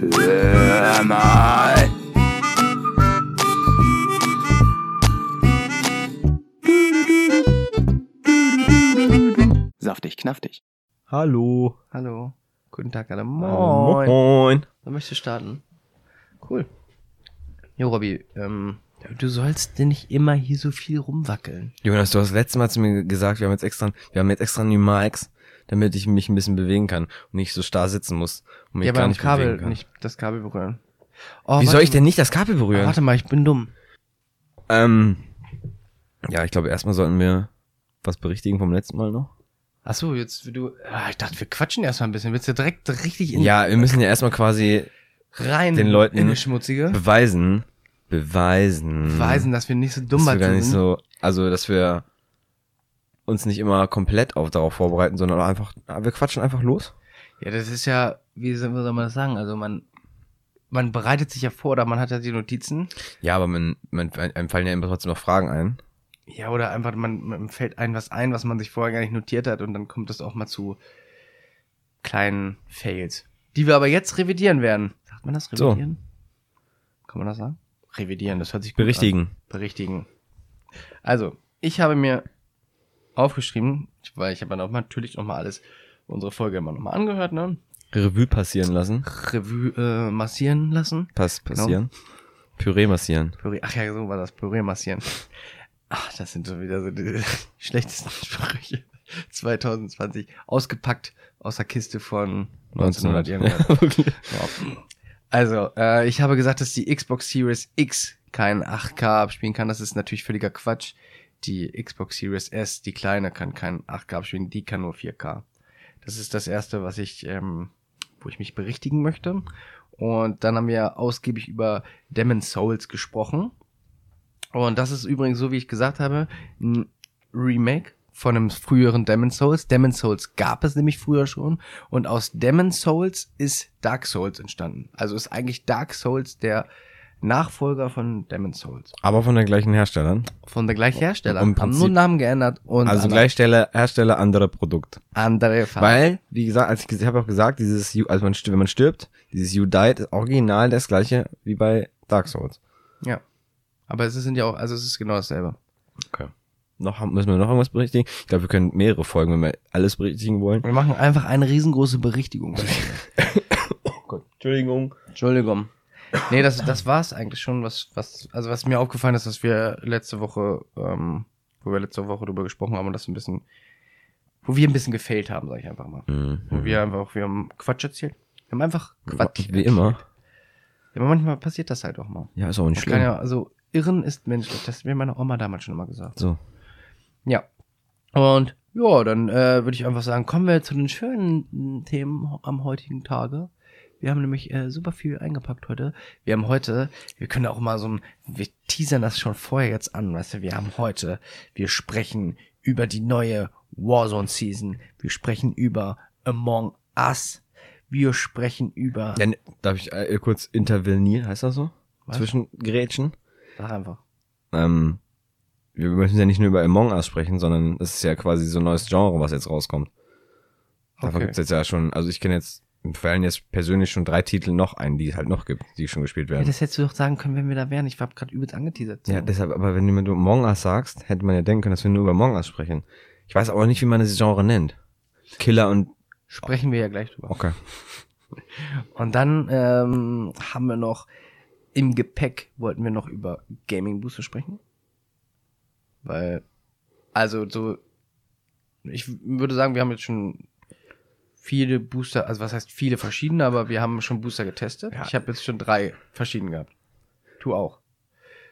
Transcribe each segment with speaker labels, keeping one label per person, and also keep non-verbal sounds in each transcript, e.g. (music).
Speaker 1: Hör mal. Saftig, knaftig.
Speaker 2: Hallo.
Speaker 3: Hallo. Guten Tag alle.
Speaker 2: Moin.
Speaker 3: Moin.
Speaker 2: Moin.
Speaker 3: Wer möchte starten? Cool. Jo, Robby, ähm, du sollst denn nicht immer hier so viel rumwackeln.
Speaker 2: Jonas, du hast letztes Mal zu mir gesagt, wir haben jetzt extra, wir haben jetzt extra neue Mics, damit ich mich ein bisschen bewegen kann und nicht so starr sitzen muss und mich
Speaker 3: ja,
Speaker 2: gar
Speaker 3: beim
Speaker 2: nicht
Speaker 3: Kabel
Speaker 2: bewegen kann.
Speaker 3: nicht das Kabel berühren. Oh,
Speaker 2: Wie soll ich denn nicht das Kabel
Speaker 3: Ah,
Speaker 2: berühren?
Speaker 3: warte mal, ich bin dumm.
Speaker 2: Ähm, ja, ich glaube, erstmal sollten wir was berichtigen vom letzten Mal noch.
Speaker 3: Ach so, jetzt du. Ah, ich dachte, wir quatschen erstmal ein bisschen. Willst du direkt richtig in
Speaker 2: Ja, wir müssen ja erstmal quasi
Speaker 3: rein
Speaker 2: den Leuten
Speaker 3: in das Schmutzige?
Speaker 2: beweisen, beweisen,
Speaker 3: Beweisen, dass wir nicht so dumm
Speaker 2: dass wir gar nicht
Speaker 3: sind.
Speaker 2: so, also, dass wir uns nicht immer komplett auf darauf vorbereiten, sondern einfach, wir quatschen einfach los.
Speaker 3: Ja, das ist ja, wie soll man das sagen? Also man, man bereitet sich ja vor oder man hat ja die Notizen.
Speaker 2: Ja, aber man, man, einem fallen ja immer trotzdem noch Fragen ein.
Speaker 3: Ja, oder einfach, man, man fällt ein was ein, was man sich vorher gar nicht notiert hat und dann kommt es auch mal zu kleinen Fails. Die wir aber jetzt revidieren werden. Sagt man das?
Speaker 2: So.
Speaker 3: Revidieren? Kann man das sagen? Revidieren, das hört sich gut
Speaker 2: Berichtigen.
Speaker 3: an. Berichtigen. Also, ich habe mir aufgeschrieben, weil ich habe dann auch mal, natürlich nochmal alles, unsere Folge immer nochmal angehört, ne?
Speaker 2: Revue passieren lassen.
Speaker 3: Revue äh, massieren lassen.
Speaker 2: Pass, passieren. Püree massieren.
Speaker 3: Püree, ach ja, so war das, Püree massieren. Ach, das sind so wieder so die (laughs) schlechtesten Sprüche 2020. Ausgepackt aus der Kiste von 1900 irgendwas.
Speaker 2: Wirklich.
Speaker 3: Ja. Also, äh, ich habe gesagt, dass die Xbox Series X kein 8K abspielen kann. Das ist natürlich völliger Quatsch. Die Xbox Series S, die kleine, kann kein 8K abspielen, die kann nur 4K. Das ist das erste, was ich, ähm, wo ich mich berichtigen möchte. Und dann haben wir ausgiebig über Demon's Souls gesprochen. Und das ist übrigens, so wie ich gesagt habe, ein Remake von einem früheren Demon's Souls. Demon's Souls gab es nämlich früher schon. Und aus Demon's Souls ist Dark Souls entstanden. Also ist eigentlich Dark Souls der Nachfolger von Demon's Souls.
Speaker 2: Aber von der gleichen Hersteller.
Speaker 3: Von der gleichen Hersteller.
Speaker 2: Im
Speaker 3: haben
Speaker 2: Prinzip-
Speaker 3: nur Namen geändert und
Speaker 2: Also
Speaker 3: andere-
Speaker 2: gleich Stelle, Hersteller, andere Produkt.
Speaker 3: andere Farben.
Speaker 2: Weil, wie gesagt, als ich, ich habe auch gesagt, dieses, You- also man, wenn man stirbt, dieses You Died ist original das gleiche wie bei Dark Souls.
Speaker 3: Ja. Aber es sind ja auch, also es ist genau dasselbe.
Speaker 2: Okay. Noch, haben- müssen wir noch irgendwas berichtigen? Ich glaube, wir können mehrere Folgen, wenn wir alles berichtigen wollen.
Speaker 3: Wir machen einfach eine riesengroße Berichtigung. (laughs)
Speaker 2: Gott, Entschuldigung.
Speaker 3: Entschuldigung. Nee, das, das war's eigentlich schon, was, was, also was mir aufgefallen ist, dass wir letzte Woche, ähm, wo wir letzte Woche drüber gesprochen haben und das ein bisschen, wo wir ein bisschen gefailt haben, sag ich einfach mal.
Speaker 2: Mhm.
Speaker 3: Wo wir einfach, wir haben Quatsch erzählt. Wir haben einfach Quatsch.
Speaker 2: Wie immer.
Speaker 3: Ja, aber manchmal passiert das halt auch mal.
Speaker 2: Ja, ist auch nicht
Speaker 3: Man
Speaker 2: schlimm.
Speaker 3: kann ja, also, irren ist menschlich. Das hat mir meine Oma damals schon immer gesagt.
Speaker 2: So.
Speaker 3: Ja. Und ja, dann äh, würde ich einfach sagen, kommen wir zu den schönen Themen am heutigen Tage. Wir haben nämlich äh, super viel eingepackt heute. Wir haben heute, wir können auch mal so ein, wir teasern das schon vorher jetzt an, weißt du, wir haben heute, wir sprechen über die neue Warzone Season. Wir sprechen über Among Us. Wir sprechen über,
Speaker 2: Ja, ne, darf ich äh, kurz intervenieren, heißt das so?
Speaker 3: Was?
Speaker 2: Zwischen Grätschen?
Speaker 3: sag einfach.
Speaker 2: Ähm, wir müssen ja nicht nur über Among Us sprechen, sondern es ist ja quasi so ein neues Genre, was jetzt rauskommt. Davon
Speaker 3: Okay.
Speaker 2: gibt's jetzt ja schon, also ich kenne jetzt, fallen jetzt persönlich schon drei Titel noch ein, die es halt noch gibt, die schon gespielt
Speaker 3: Ja,
Speaker 2: werden.
Speaker 3: das hättest du doch sagen können, wenn wir da wären. Ich hab gerade übelst angeteasert.
Speaker 2: Ja, deshalb, aber wenn du mir Among Us sagst, hätte man ja denken können, dass wir nur über Among Us sprechen. Ich weiß aber nicht, wie man das Genre nennt. Killer und,
Speaker 3: Sprechen wir ja gleich drüber.
Speaker 2: okay. (laughs)
Speaker 3: Und dann ähm, haben wir noch im Gepäck wollten wir noch über Gaming Booster sprechen. Weil, also so, ich würde sagen, wir haben jetzt schon viele Booster, also was heißt viele verschiedene, aber wir haben schon Booster getestet.
Speaker 2: Ja.
Speaker 3: Ich habe jetzt schon drei verschiedene gehabt. Du auch.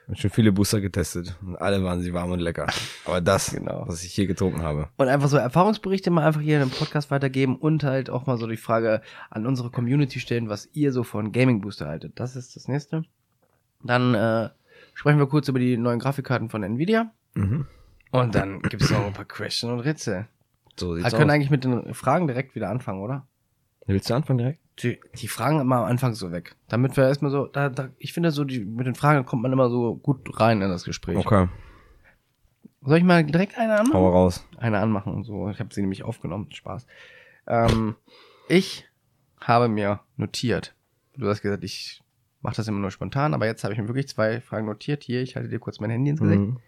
Speaker 2: Ich habe schon viele Booster getestet und alle waren sie warm und lecker. Aber das, (laughs)
Speaker 3: Genau.
Speaker 2: was ich hier getrunken habe.
Speaker 3: Und einfach so Erfahrungsberichte mal einfach hier in dem Podcast weitergeben und halt auch mal so die Frage an unsere Community stellen, was ihr so von Gaming Booster haltet. Das ist das nächste. Dann äh, sprechen wir kurz über die neuen Grafikkarten von Nvidia.
Speaker 2: Mhm.
Speaker 3: Und dann gibt es noch ein paar Question und Rätsel.
Speaker 2: So
Speaker 3: Wir
Speaker 2: sieht's
Speaker 3: können
Speaker 2: aus.
Speaker 3: eigentlich mit den Fragen direkt wieder anfangen, oder?
Speaker 2: Willst du anfangen direkt?
Speaker 3: Die, die Fragen immer am Anfang so weg. Damit wir erstmal so, da, da, ich finde so, die, mit den Fragen kommt man immer so gut rein in das Gespräch.
Speaker 2: Okay,
Speaker 3: Soll ich mal direkt eine anmachen?
Speaker 2: hau raus.
Speaker 3: eine anmachen und so. Ich habe sie nämlich aufgenommen. Spaß. Ähm, ich habe mir notiert, Du hast gesagt, ich mache das immer nur spontan, aber jetzt habe ich mir wirklich zwei Fragen notiert. Hier, ich halte dir kurz mein Handy ins Gesicht.
Speaker 2: Mhm.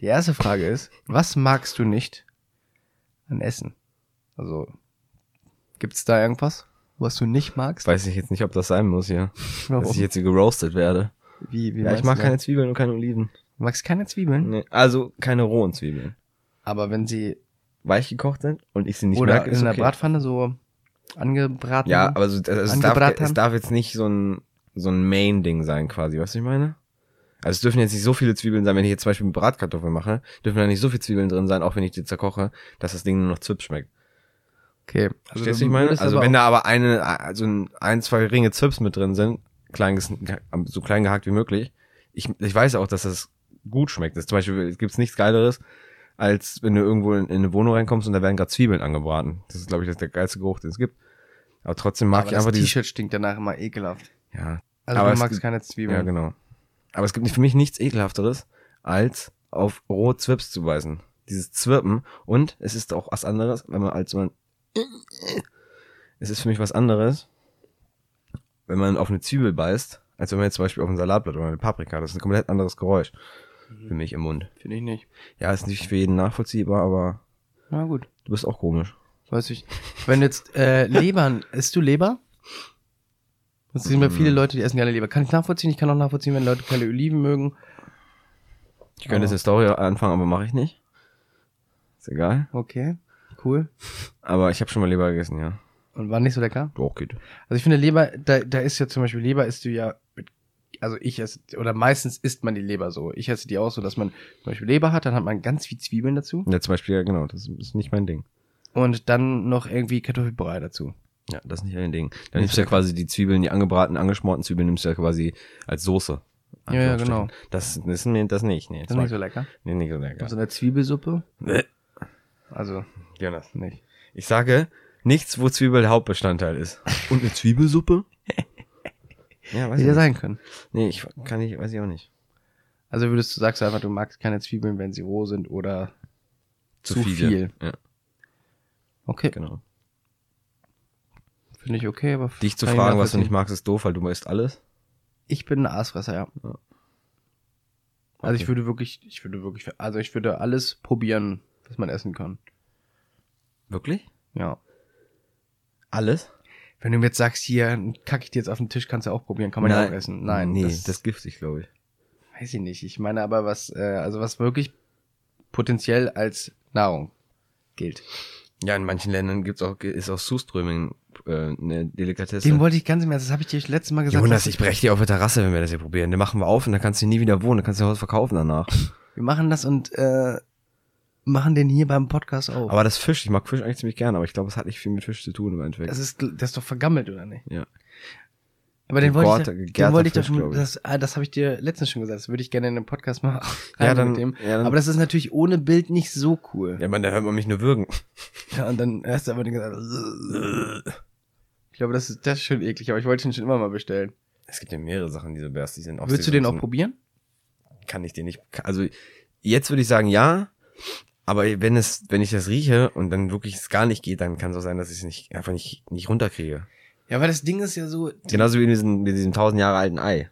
Speaker 3: Die erste Frage ist, was magst du nicht an Essen? Also, gibt's da irgendwas, was du nicht magst?
Speaker 2: Weiß ich jetzt nicht, ob das sein muss hier. (laughs)
Speaker 3: Warum?
Speaker 2: Dass ich jetzt hier geroastet werde.
Speaker 3: wie, wie
Speaker 2: Ja, ich mag keine
Speaker 3: das?
Speaker 2: Zwiebeln und keine Oliven.
Speaker 3: Du magst keine Zwiebeln?
Speaker 2: Nee, also keine rohen Zwiebeln.
Speaker 3: Aber wenn sie
Speaker 2: Weich gekocht sind und ich sie nicht
Speaker 3: oder
Speaker 2: merke,
Speaker 3: in
Speaker 2: ist
Speaker 3: der
Speaker 2: okay.
Speaker 3: Bratpfanne so angebraten
Speaker 2: Ja, aber so, also es, darf, es darf jetzt nicht so ein, so ein Main-Ding sein quasi, weißt du, was ich meine? Also es dürfen jetzt nicht so viele Zwiebeln sein, wenn ich jetzt zum Beispiel eine Bratkartoffel mache, dürfen da nicht so viele Zwiebeln drin sein, auch wenn ich die zerkoche, dass das Ding nur noch Zwips schmeckt.
Speaker 3: Okay.
Speaker 2: Verstehst du, ich meine? Also wenn da aber eine, also ein, zwei Ringe Zwips mit drin sind, klein, so klein gehackt wie möglich, ich, ich weiß auch, dass das gut schmeckt. Das zum Beispiel gibt's nichts Geileres, als wenn du irgendwo in, in eine Wohnung reinkommst und da werden gerade Zwiebeln angebraten. Das ist, glaube ich, das der geilste Geruch, den es gibt. Aber trotzdem mag
Speaker 3: aber
Speaker 2: ich einfach
Speaker 3: das
Speaker 2: dieses,
Speaker 3: T-Shirt stinkt danach immer ekelhaft.
Speaker 2: ja,
Speaker 3: Also
Speaker 2: Aber
Speaker 3: du magst keine Zwiebeln.
Speaker 2: ja, genau. Aber es gibt für mich nichts ekelhafteres, als auf rohe Zwips zu beißen. Dieses Zwirpen. Und es ist auch was anderes, wenn man als man, es ist für mich was anderes, wenn man auf eine Zwiebel beißt, als wenn man jetzt zum Beispiel auf ein Salatblatt oder eine Paprika. Das ist ein komplett anderes Geräusch für mich im Mund.
Speaker 3: Finde ich nicht.
Speaker 2: Ja, ist nicht für jeden nachvollziehbar, aber
Speaker 3: Na gut.
Speaker 2: du bist auch komisch.
Speaker 3: Weiß ich. Wenn jetzt äh, Lebern, (laughs) isst du Leber? Das sind ja viele Leute, die essen gerne Leber. Kann ich nachvollziehen. Ich kann auch nachvollziehen, wenn Leute keine Oliven mögen.
Speaker 2: Ich könnte jetzt eine Story anfangen, aber mache ich nicht. Ist egal.
Speaker 3: Okay, cool.
Speaker 2: Aber ich habe schon mal Leber gegessen, ja.
Speaker 3: Und war nicht so lecker?
Speaker 2: Doch, geht.
Speaker 3: Also ich finde Leber, da, da ist ja zum Beispiel Leber isst du ja, mit, also ich esse, oder meistens isst man die Leber so. Ich esse die auch so, dass man zum Beispiel Leber hat, dann hat man ganz viel Zwiebeln dazu
Speaker 2: Ja, zum Beispiel, ja, genau, das ist nicht mein Ding.
Speaker 3: und dann noch irgendwie Kartoffelbrei dazu.
Speaker 2: Ja, das ist nicht ein Ding. Dann nimmst du ja quasi die Zwiebeln, die angebratenen, angeschmorten Zwiebeln nimmst du ja quasi als Soße.
Speaker 3: Ja, ja, genau.
Speaker 2: Das, das ist mir das nicht. Nee,
Speaker 3: Das ist nicht so lecker.
Speaker 2: nee, nicht so lecker.
Speaker 3: So eine Zwiebelsuppe?
Speaker 2: Bäh.
Speaker 3: Also,
Speaker 2: Jonas.
Speaker 3: nicht.
Speaker 2: Ich sage, nichts, wo Zwiebel Hauptbestandteil ist. (laughs) Und eine Zwiebelsuppe? ja, weiß
Speaker 3: Hätte
Speaker 2: ich
Speaker 3: sein können.
Speaker 2: Nee, ich kann nicht, weiß ich auch nicht.
Speaker 3: Also würdest du sagst du einfach, du magst keine Zwiebeln, wenn sie roh sind oder zu,
Speaker 2: viele.
Speaker 3: viel.
Speaker 2: Ja,
Speaker 3: Okay,
Speaker 2: genau.
Speaker 3: Finde ich okay, aber
Speaker 2: Dich zu fragen, was du nicht magst, ist doof, weil du isst alles.
Speaker 3: Ich bin ein Aasfresser, ja.
Speaker 2: Ja.
Speaker 3: Also ich
Speaker 2: Okay.
Speaker 3: würde wirklich, ich würde wirklich, also ich würde alles probieren, was man essen kann.
Speaker 2: Wirklich?
Speaker 3: Ja.
Speaker 2: Alles?
Speaker 3: Wenn du mir jetzt sagst, hier, kacke ich dir jetzt auf den Tisch, kannst du auch probieren, kann man ja auch essen. Nein,
Speaker 2: Nee,
Speaker 3: das,
Speaker 2: das, ist giftig, glaube ich.
Speaker 3: weiß ich nicht. Ich meine aber, was, äh, also was wirklich potenziell als Nahrung gilt.
Speaker 2: Ja, in manchen Ländern gibt's auch, ist auch Suströming äh, eine Delikatesse.
Speaker 3: Den wollte ich ganz im Ernst, das habe ich dir das letzte Mal gesagt.
Speaker 2: Jonas, ich brech dir auf der Terrasse, wenn wir das hier probieren. Den machen wir auf und dann kannst du nie wieder wohnen. Dann kannst du Haus verkaufen danach.
Speaker 3: Wir machen das und äh, machen den hier beim Podcast auch.
Speaker 2: Aber das Fisch, ich mag Fisch eigentlich ziemlich gerne, aber ich glaube, es hat nicht viel mit Fisch zu tun im Endeffekt.
Speaker 3: das ist, das ist doch vergammelt, oder nicht?
Speaker 2: ja.
Speaker 3: Aber den wollte ich,
Speaker 2: Gegorte-
Speaker 3: doch- den wollte ich doch schon,
Speaker 2: ich.
Speaker 3: das, ah, das habe ich dir letztens schon gesagt, das würde ich gerne in einem Podcast machen. (laughs)
Speaker 2: Ja, dann-
Speaker 3: mit dem.
Speaker 2: ja, dann-
Speaker 3: Aber das ist natürlich ohne Bild nicht so cool.
Speaker 2: Ja, man, da hört man mich nur würgen. (laughs)
Speaker 3: Ja, und dann hast du aber den gesagt, (laughs) ich glaube, das ist, das ist schon eklig, aber ich wollte ihn schon immer mal bestellen.
Speaker 2: Es gibt ja mehrere Sachen, die so berstig sind.
Speaker 3: Würdest du den auch probieren?
Speaker 2: Kann ich den nicht. Also, jetzt würde ich sagen, ja. Aber wenn es, wenn ich das rieche und dann wirklich es gar nicht geht, dann kann es auch sein, dass ich es nicht, einfach nicht, nicht runterkriege.
Speaker 3: Ja, weil das Ding ist ja so,
Speaker 2: Genauso wie in diesem, mit diesem tausend Jahre alten Ei.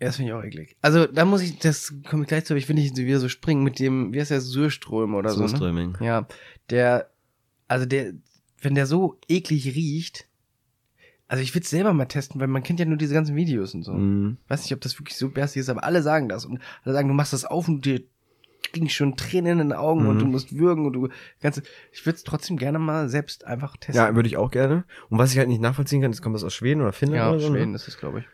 Speaker 3: Ja, das finde ich auch eklig. Also, da muss ich, das komme ich gleich zu, aber ich will nicht wieder so springen mit dem, wie heißt der, Surström oder so. Ne?
Speaker 2: Surströmming.
Speaker 3: Ja, der, also der, wenn der so eklig riecht, also ich will es selber mal testen, weil man kennt ja nur diese ganzen Videos und so.
Speaker 2: Mhm.
Speaker 3: Weiß nicht, ob das wirklich so bärstig ist, aber alle sagen das. Und alle sagen, du machst das auf und dir kriegen schon Tränen in den Augen und
Speaker 2: Mhm.
Speaker 3: du musst würgen und du ganze. Ich würde es trotzdem gerne mal selbst einfach testen.
Speaker 2: Ja, würde ich auch gerne. Und was ich halt nicht nachvollziehen kann, ist, kommt das aus Schweden oder Finnland
Speaker 3: ja
Speaker 2: oder so? ne?
Speaker 3: Schweden ist es, glaube ich.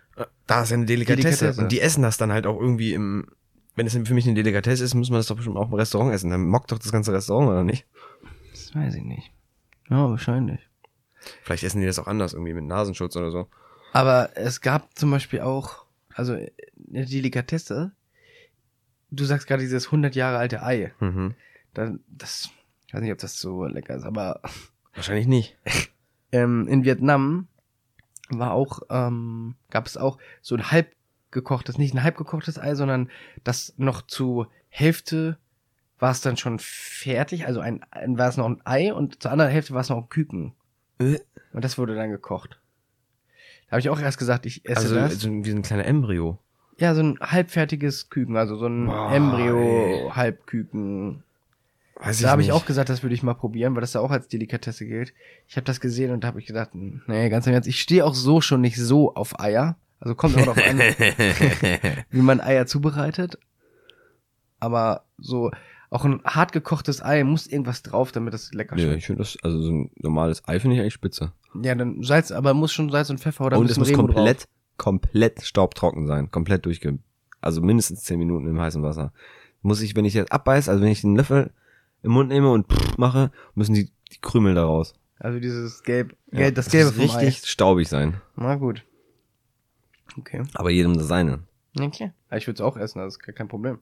Speaker 2: Da ist eine Delikatesse.
Speaker 3: Delikatesse.
Speaker 2: Und die essen das dann halt auch irgendwie im, wenn es für mich eine Delikatesse ist, muss man das doch bestimmt auch im Restaurant essen. Dann mockt doch das ganze Restaurant, oder nicht?
Speaker 3: Das weiß ich nicht. Ja, wahrscheinlich.
Speaker 2: Vielleicht essen die das auch anders, irgendwie mit Nasenschutz oder so.
Speaker 3: Aber es gab zum Beispiel auch, also eine Delikatesse. Du sagst gerade dieses 100 Jahre alte Ei.
Speaker 2: Mhm.
Speaker 3: Da, das, ich weiß nicht, ob das so lecker ist, aber
Speaker 2: Wahrscheinlich nicht. (laughs)
Speaker 3: ähm, in Vietnam war auch, ähm, gab es auch so ein halb gekochtes, nicht ein halb gekochtes Ei, sondern das noch zu Hälfte war es dann schon fertig, also ein, ein war es noch ein Ei und zur anderen Hälfte war es noch ein Küken.
Speaker 2: Äh.
Speaker 3: Und das wurde dann gekocht. Habe ich auch erst gesagt, ich esse
Speaker 2: Also
Speaker 3: das.
Speaker 2: so wie so ein kleiner Embryo.
Speaker 3: Ja, so ein halbfertiges Küken, also so ein
Speaker 2: Boah,
Speaker 3: Embryo, Halbküken.
Speaker 2: Weiß
Speaker 3: Da habe ich auch gesagt, das würde ich mal probieren, weil das ja auch als Delikatesse gilt. Ich habe das gesehen und da habe ich gedacht, nee, ganz im Ernst, ich stehe auch so schon nicht so auf Eier. Also kommt auch darauf an, (laughs) wie man Eier zubereitet. Aber so auch ein hart gekochtes Ei muss irgendwas drauf, damit das lecker
Speaker 2: Ja,
Speaker 3: schmeckt.
Speaker 2: ich finde das, also so ein normales Ei finde ich eigentlich spitze.
Speaker 3: Ja, dann Salz, aber muss schon Salz und Pfeffer oder ein
Speaker 2: und es
Speaker 3: bisschen
Speaker 2: muss
Speaker 3: Remo
Speaker 2: komplett,
Speaker 3: drauf.
Speaker 2: Komplett staubtrocken sein. Komplett durchge... Also mindestens 10 Minuten im heißen Wasser. Muss ich, wenn ich jetzt abbeiß, also wenn ich den Löffel im Mund nehme und pff mache, müssen die, die Krümel da raus.
Speaker 3: Also dieses Gelb,
Speaker 2: Ja,
Speaker 3: Gelb das
Speaker 2: es
Speaker 3: Gelbe
Speaker 2: muss
Speaker 3: vom
Speaker 2: richtig staubig sein.
Speaker 3: Ei. Na gut. Okay.
Speaker 2: Aber jedem das seine.
Speaker 3: Okay. Ja, ich würde es auch essen, das ist kein Problem.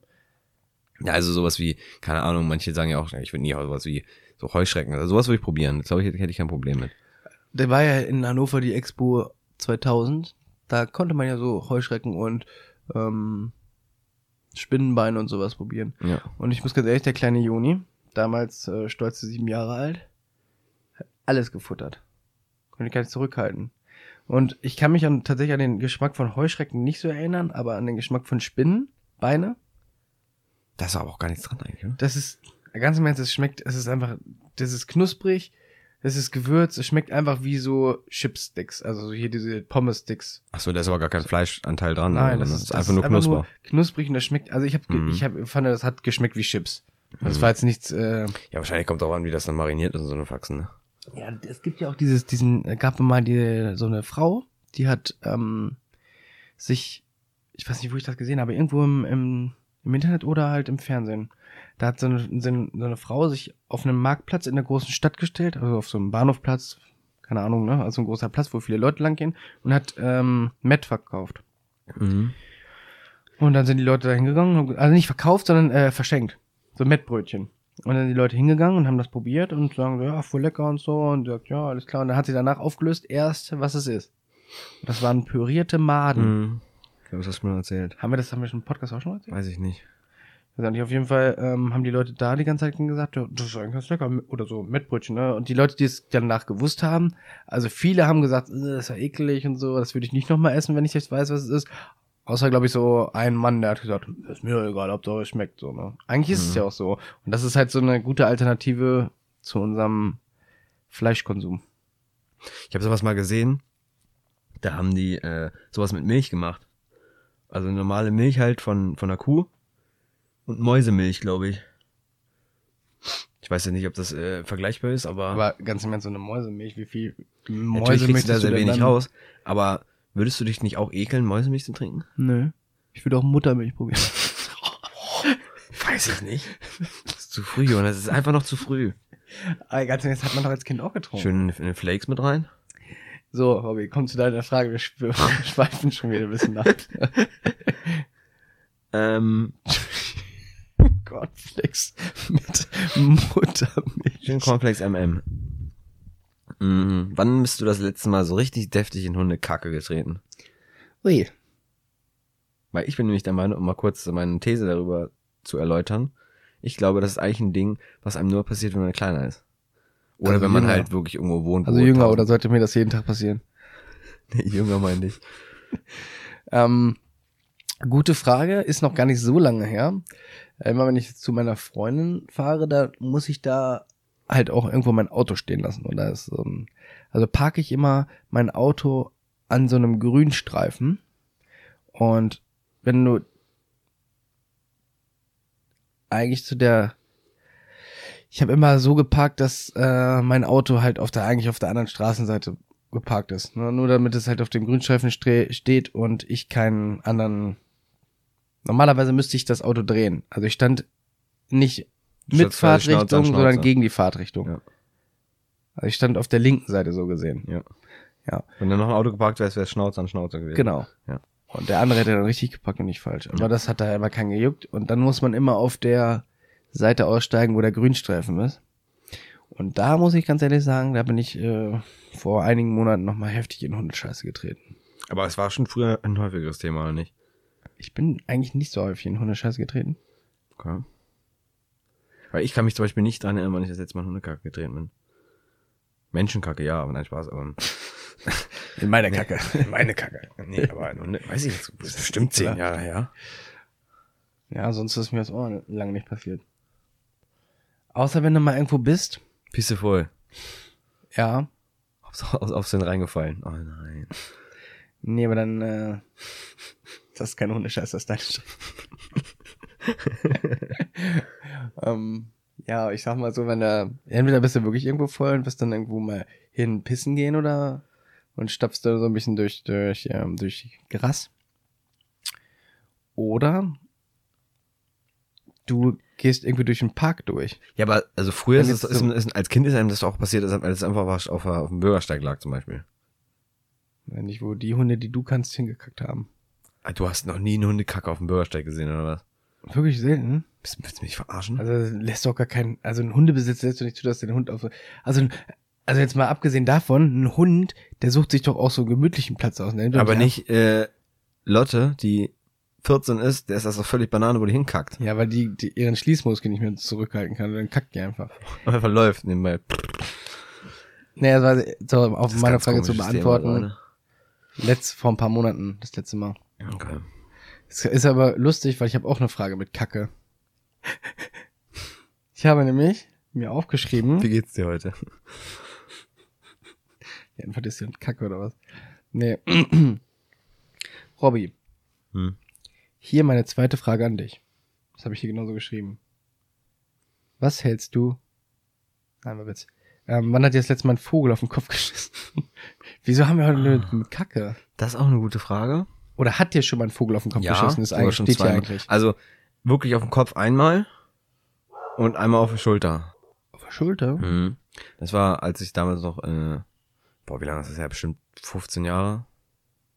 Speaker 2: Ja, also sowas wie, keine Ahnung, manche sagen ja auch, ich würde nie sowas wie so Heuschrecken. Also sowas würde ich probieren. Das glaube ich, hätte ich kein Problem mit.
Speaker 3: Da war ja in Hannover die Expo 2000. Da konnte man ja so Heuschrecken und ähm, Spinnenbeine und sowas probieren.
Speaker 2: Ja.
Speaker 3: Und ich muss ganz ehrlich, der kleine Joni, damals äh, stolze sieben Jahre alt, hat alles gefuttert. Konnte ich gar nicht zurückhalten. Und ich kann mich an, tatsächlich an den Geschmack von Heuschrecken nicht so erinnern, aber an den Geschmack von Spinnenbeine.
Speaker 2: Da ist aber auch gar nichts dran eigentlich, oder?
Speaker 3: Das ist, ganz im Ernst, es schmeckt, es ist einfach, das ist knusprig, es ist Gewürz, es schmeckt einfach wie so Chipsticks, also so hier diese Pommes-Sticks.
Speaker 2: Ach so, da ist aber gar kein Fleischanteil dran.
Speaker 3: Nein, das
Speaker 2: das
Speaker 3: ist,
Speaker 2: ist einfach nur knusper.
Speaker 3: knusprig und das schmeckt, also ich habe,
Speaker 2: Mhm.
Speaker 3: ich hab, fand, das hat geschmeckt wie Chips. Das
Speaker 2: Mhm.
Speaker 3: war jetzt nichts, äh,
Speaker 2: Ja, wahrscheinlich kommt auch an, wie das dann mariniert ist, so eine Faxen, ne?
Speaker 3: ja, es gibt ja auch dieses, diesen, äh, gab mal die, so eine Frau, die hat, ähm, sich, ich weiß nicht, wo ich das gesehen habe, irgendwo im, im, im Internet oder halt im Fernsehen. Da hat so eine, so eine Frau sich auf einem Marktplatz in der großen Stadt gestellt, also auf so einem Bahnhofplatz, keine Ahnung, ne, also ein großer Platz, wo viele Leute lang gehen, und hat ähm, Met verkauft.
Speaker 2: Mhm.
Speaker 3: Und dann sind die Leute da hingegangen, also nicht verkauft, sondern äh, verschenkt. So Mettbrötchen. Und dann sind die Leute hingegangen und haben das probiert und sagen, so, ja, voll lecker und so. Und sagt, ja, alles klar. Und dann hat sie danach aufgelöst, erst, was es ist. Und das waren pürierte Maden.
Speaker 2: Mhm. Ich glaube, das hast du mir erzählt.
Speaker 3: Haben wir das, haben wir schon im Podcast auch schon erzählt?
Speaker 2: Weiß ich nicht.
Speaker 3: Also nicht, auf jeden Fall ähm, haben die Leute da die ganze Zeit gesagt, ja, das ist eigentlich ganz lecker. Oder so, Mettbrötchen, ne? Und die Leute, die es danach gewusst haben, also viele haben gesagt, äh, das ist ja eklig und so, das würde ich nicht nochmal essen, wenn ich jetzt weiß, was es ist. Außer, glaube ich, so ein Mann, der hat gesagt, ist mir egal, ob es schmeckt, so, ne? Eigentlich ist es
Speaker 2: Mhm.
Speaker 3: ja auch so. Und das ist halt so eine gute Alternative zu unserem Fleischkonsum.
Speaker 2: Ich habe sowas mal gesehen. Da haben die äh, sowas mit Milch gemacht. Also normale Milch halt von, von einer Kuh und Mäusemilch, glaube ich. Ich weiß ja nicht, ob das äh, vergleichbar ist, aber,
Speaker 3: Aber ganz im Ernst, so eine Mäusemilch, wie viel
Speaker 2: natürlich
Speaker 3: Mäuse
Speaker 2: kriegst du da sehr wenig raus. Aber würdest du dich nicht auch ekeln, Mäusemilch zu trinken?
Speaker 3: Nö. Ich würde auch Muttermilch probieren. (laughs)
Speaker 2: Weiß ich nicht. Das ist zu früh, und das ist einfach noch zu früh.
Speaker 3: Aber ganz im Ernst, hat man doch als Kind auch getrunken.
Speaker 2: Schön in den Flakes mit rein.
Speaker 3: So, Robby, komm zu deiner Frage. Wir sch- wir (laughs) schweifen schon wieder ein bisschen ab.
Speaker 2: Ähm, (laughs)
Speaker 3: Cornflakes (laughs) mit Muttermilch.
Speaker 2: schön Cornflakes MM. Mhm. Wann bist du das letzte Mal so richtig deftig in Hundekacke getreten?
Speaker 3: Ui.
Speaker 2: Weil ich bin nämlich der Meinung, um mal kurz meine These darüber zu erläutern. Ich glaube, das ist eigentlich ein Ding, was einem nur passiert, wenn man kleiner ist. Oder
Speaker 3: Also
Speaker 2: wenn man
Speaker 3: jünger.
Speaker 2: halt wirklich irgendwo wohnt.
Speaker 3: Also jünger
Speaker 2: tausend-
Speaker 3: oder sollte mir das jeden Tag passieren? (laughs)
Speaker 2: Nee, jünger meine ich. (laughs)
Speaker 3: Ähm, gute Frage, ist noch gar nicht so lange her. Immer wenn ich zu meiner Freundin fahre, da muss ich da halt auch irgendwo mein Auto stehen lassen. Und da ist ein, also parke ich immer mein Auto an so einem Grünstreifen. Und wenn du eigentlich zu der ich habe immer so geparkt, dass äh, mein Auto halt auf der eigentlich auf der anderen Straßenseite geparkt ist. Ne? Nur damit es halt auf dem Grünstreifen stre- steht und ich keinen anderen. Normalerweise müsste ich das Auto drehen. Also ich stand nicht mit
Speaker 2: Schnauze
Speaker 3: Fahrtrichtung,
Speaker 2: an
Speaker 3: sondern
Speaker 2: Schnauze.
Speaker 3: gegen die Fahrtrichtung.
Speaker 2: Ja.
Speaker 3: Also ich stand auf der linken Seite so gesehen.
Speaker 2: Ja.
Speaker 3: Ja.
Speaker 2: Wenn da noch ein Auto geparkt wäre, wäre es Schnauze an Schnauze gewesen.
Speaker 3: Genau.
Speaker 2: Ja.
Speaker 3: Und der andere hätte dann richtig gepackt und nicht falsch. Aber
Speaker 2: Ja.
Speaker 3: das hat da immer keinen gejuckt. Und dann muss man immer auf der Seite aussteigen, wo der Grünstreifen ist. Und da muss ich ganz ehrlich sagen, da bin ich äh, vor einigen Monaten nochmal heftig in Hundescheiße getreten.
Speaker 2: Aber es war schon früher ein häufigeres Thema, oder nicht?
Speaker 3: Ich bin eigentlich nicht so häufig in Hundescheiße getreten.
Speaker 2: Okay. Weil ich kann mich zum Beispiel nicht dran erinnern, wann ich das letzte Mal in Hundekacke getreten bin. Menschenkacke, ja, aber nein, Spaß, aber. (laughs)
Speaker 3: In meine Kacke.
Speaker 2: Meine Kacke. Nee, aber ne, weiß ich jetzt, das bestimmt zehn Jahre her.
Speaker 3: Ja, sonst ist mir das auch lange nicht passiert. Außer wenn du mal irgendwo bist.
Speaker 2: Pisse voll.
Speaker 3: Ja.
Speaker 2: Aufs, aufs, aufs den reingefallen. Oh nein.
Speaker 3: Nee, aber dann, äh, das ist keine Hundescheiß, das ist deine Scheiße. (laughs) ähm, ja, ich sag mal so, wenn da, entweder bist du wirklich irgendwo voll und wirst dann irgendwo mal hin pissen gehen oder und stapfst da so ein bisschen durch, durch, ähm, durch Gras. Oder du gehst irgendwie durch den Park durch.
Speaker 2: Ja, aber also früher ist, es, ist, ist, als Kind ist einem das auch passiert, als als es einfach auf, auf, auf dem Bürgersteig lag zum Beispiel.
Speaker 3: Wenn nicht, wo die Hunde, die du kannst, hingekackt haben.
Speaker 2: Ah, Du hast noch nie eine Hundekacke auf dem Bürgersteig gesehen, oder was?
Speaker 3: Wirklich selten.
Speaker 2: Bist, willst du mich verarschen?
Speaker 3: Also lässt doch gar keinen, also ein Hundebesitzer lässt doch nicht zu, dass der den Hund auf, also, also jetzt mal abgesehen davon, ein Hund, der sucht sich doch auch so einen gemütlichen Platz aus. Ne?
Speaker 2: aber nicht äh, Lotte, die 14 ist, der ist das doch völlig Banane, wo die hinkackt.
Speaker 3: Ja, weil die, die ihren Schließmuskel nicht mehr zurückhalten kann, dann kackt die einfach. (laughs)
Speaker 2: Und einfach läuft nebenbei.
Speaker 3: Naja, das war so, auf meine Frage zu
Speaker 2: komisches Thema
Speaker 3: beantworten.
Speaker 2: gerade.
Speaker 3: Letzt, vor ein paar Monaten, das letzte Mal.
Speaker 2: Okay.
Speaker 3: Es ist aber lustig, weil ich habe auch eine Frage mit Kacke. Ich habe nämlich mir aufgeschrieben.
Speaker 2: Wie geht's dir heute?
Speaker 3: Ja, einfach ist hier ein Kacke oder was? Nee. (clears throat) Robby,
Speaker 2: Hm.
Speaker 3: hier meine zweite Frage an dich. Das habe ich hier genauso geschrieben. Was hältst du? Nein, mal Witz. Ähm, wann hat dir das letzte Mal ein Vogel auf den Kopf (laughs) geschissen? Wieso haben wir heute mit, mit Kacke?
Speaker 2: Das ist auch eine gute Frage.
Speaker 3: Oder hat dir schon mal ein Vogel auf den Kopf geschissen? Das ist
Speaker 2: sogar
Speaker 3: eigentlich, steht hier eigentlich.
Speaker 2: Also wirklich auf dem Kopf einmal und einmal auf der Schulter.
Speaker 3: Auf der Schulter?
Speaker 2: Mhm. Das war, als ich damals noch, äh, boah, wie lange ist das her? Bestimmt 15 Jahre.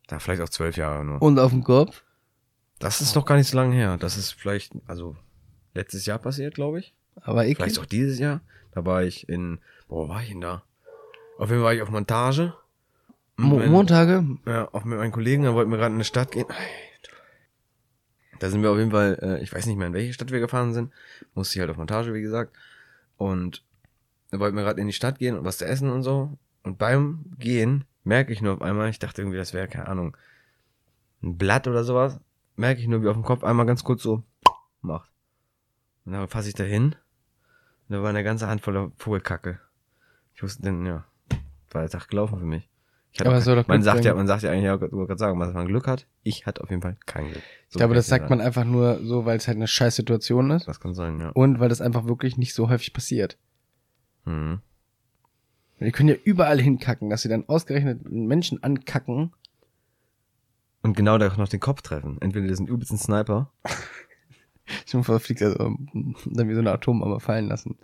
Speaker 2: Da vielleicht auch 12 Jahre nur.
Speaker 3: Und auf dem Kopf?
Speaker 2: Das ist noch gar nicht so lange her. Das ist vielleicht, also letztes Jahr passiert, glaube ich.
Speaker 3: Aber ich.
Speaker 2: Vielleicht auch dieses Jahr. Da war ich in, boah, wo war ich denn da? Auf jeden Fall war ich auf Montage.
Speaker 3: Mo Montage?
Speaker 2: Ja, auch mit meinen Kollegen, da wollten wir gerade in eine Stadt gehen. Da sind wir auf jeden Fall, äh, ich weiß nicht mehr, in welche Stadt wir gefahren sind. Musste ich halt auf Montage, wie gesagt. Und da wollten wir gerade in die Stadt gehen und was zu essen und so. Und beim Gehen merke ich nur auf einmal, ich dachte irgendwie, das wäre, keine Ahnung, ein Blatt oder sowas. Merke ich nur, wie auf dem Kopf einmal ganz kurz so macht. Und dann fasse ich da hin. Und da war eine ganze Hand voller Vogelkacke. Ich wusste dann, ja, war der Tag gelaufen für mich. Ich hatte
Speaker 3: Aber
Speaker 2: auch
Speaker 3: doch
Speaker 2: man
Speaker 3: Glück
Speaker 2: sagt ja, man sagt ja eigentlich, ja, du wolltest gerade sagen, dass man Glück hat. Ich hatte auf jeden Fall kein Glück.
Speaker 3: Ich glaube, das sagt man einfach nur so, weil es halt eine scheiß Situation ist.
Speaker 2: Das kann sein, ja.
Speaker 3: Und weil das einfach wirklich nicht so häufig passiert.
Speaker 2: Mhm.
Speaker 3: Die können ja überall hinkacken, dass sie dann ausgerechnet einen Menschen ankacken.
Speaker 2: Und genau da noch den Kopf treffen. Entweder das sind übelst ein Sniper. (laughs)
Speaker 3: Schon vor fliegt er so, ähm, dann wie so eine Atombombe fallen lassen.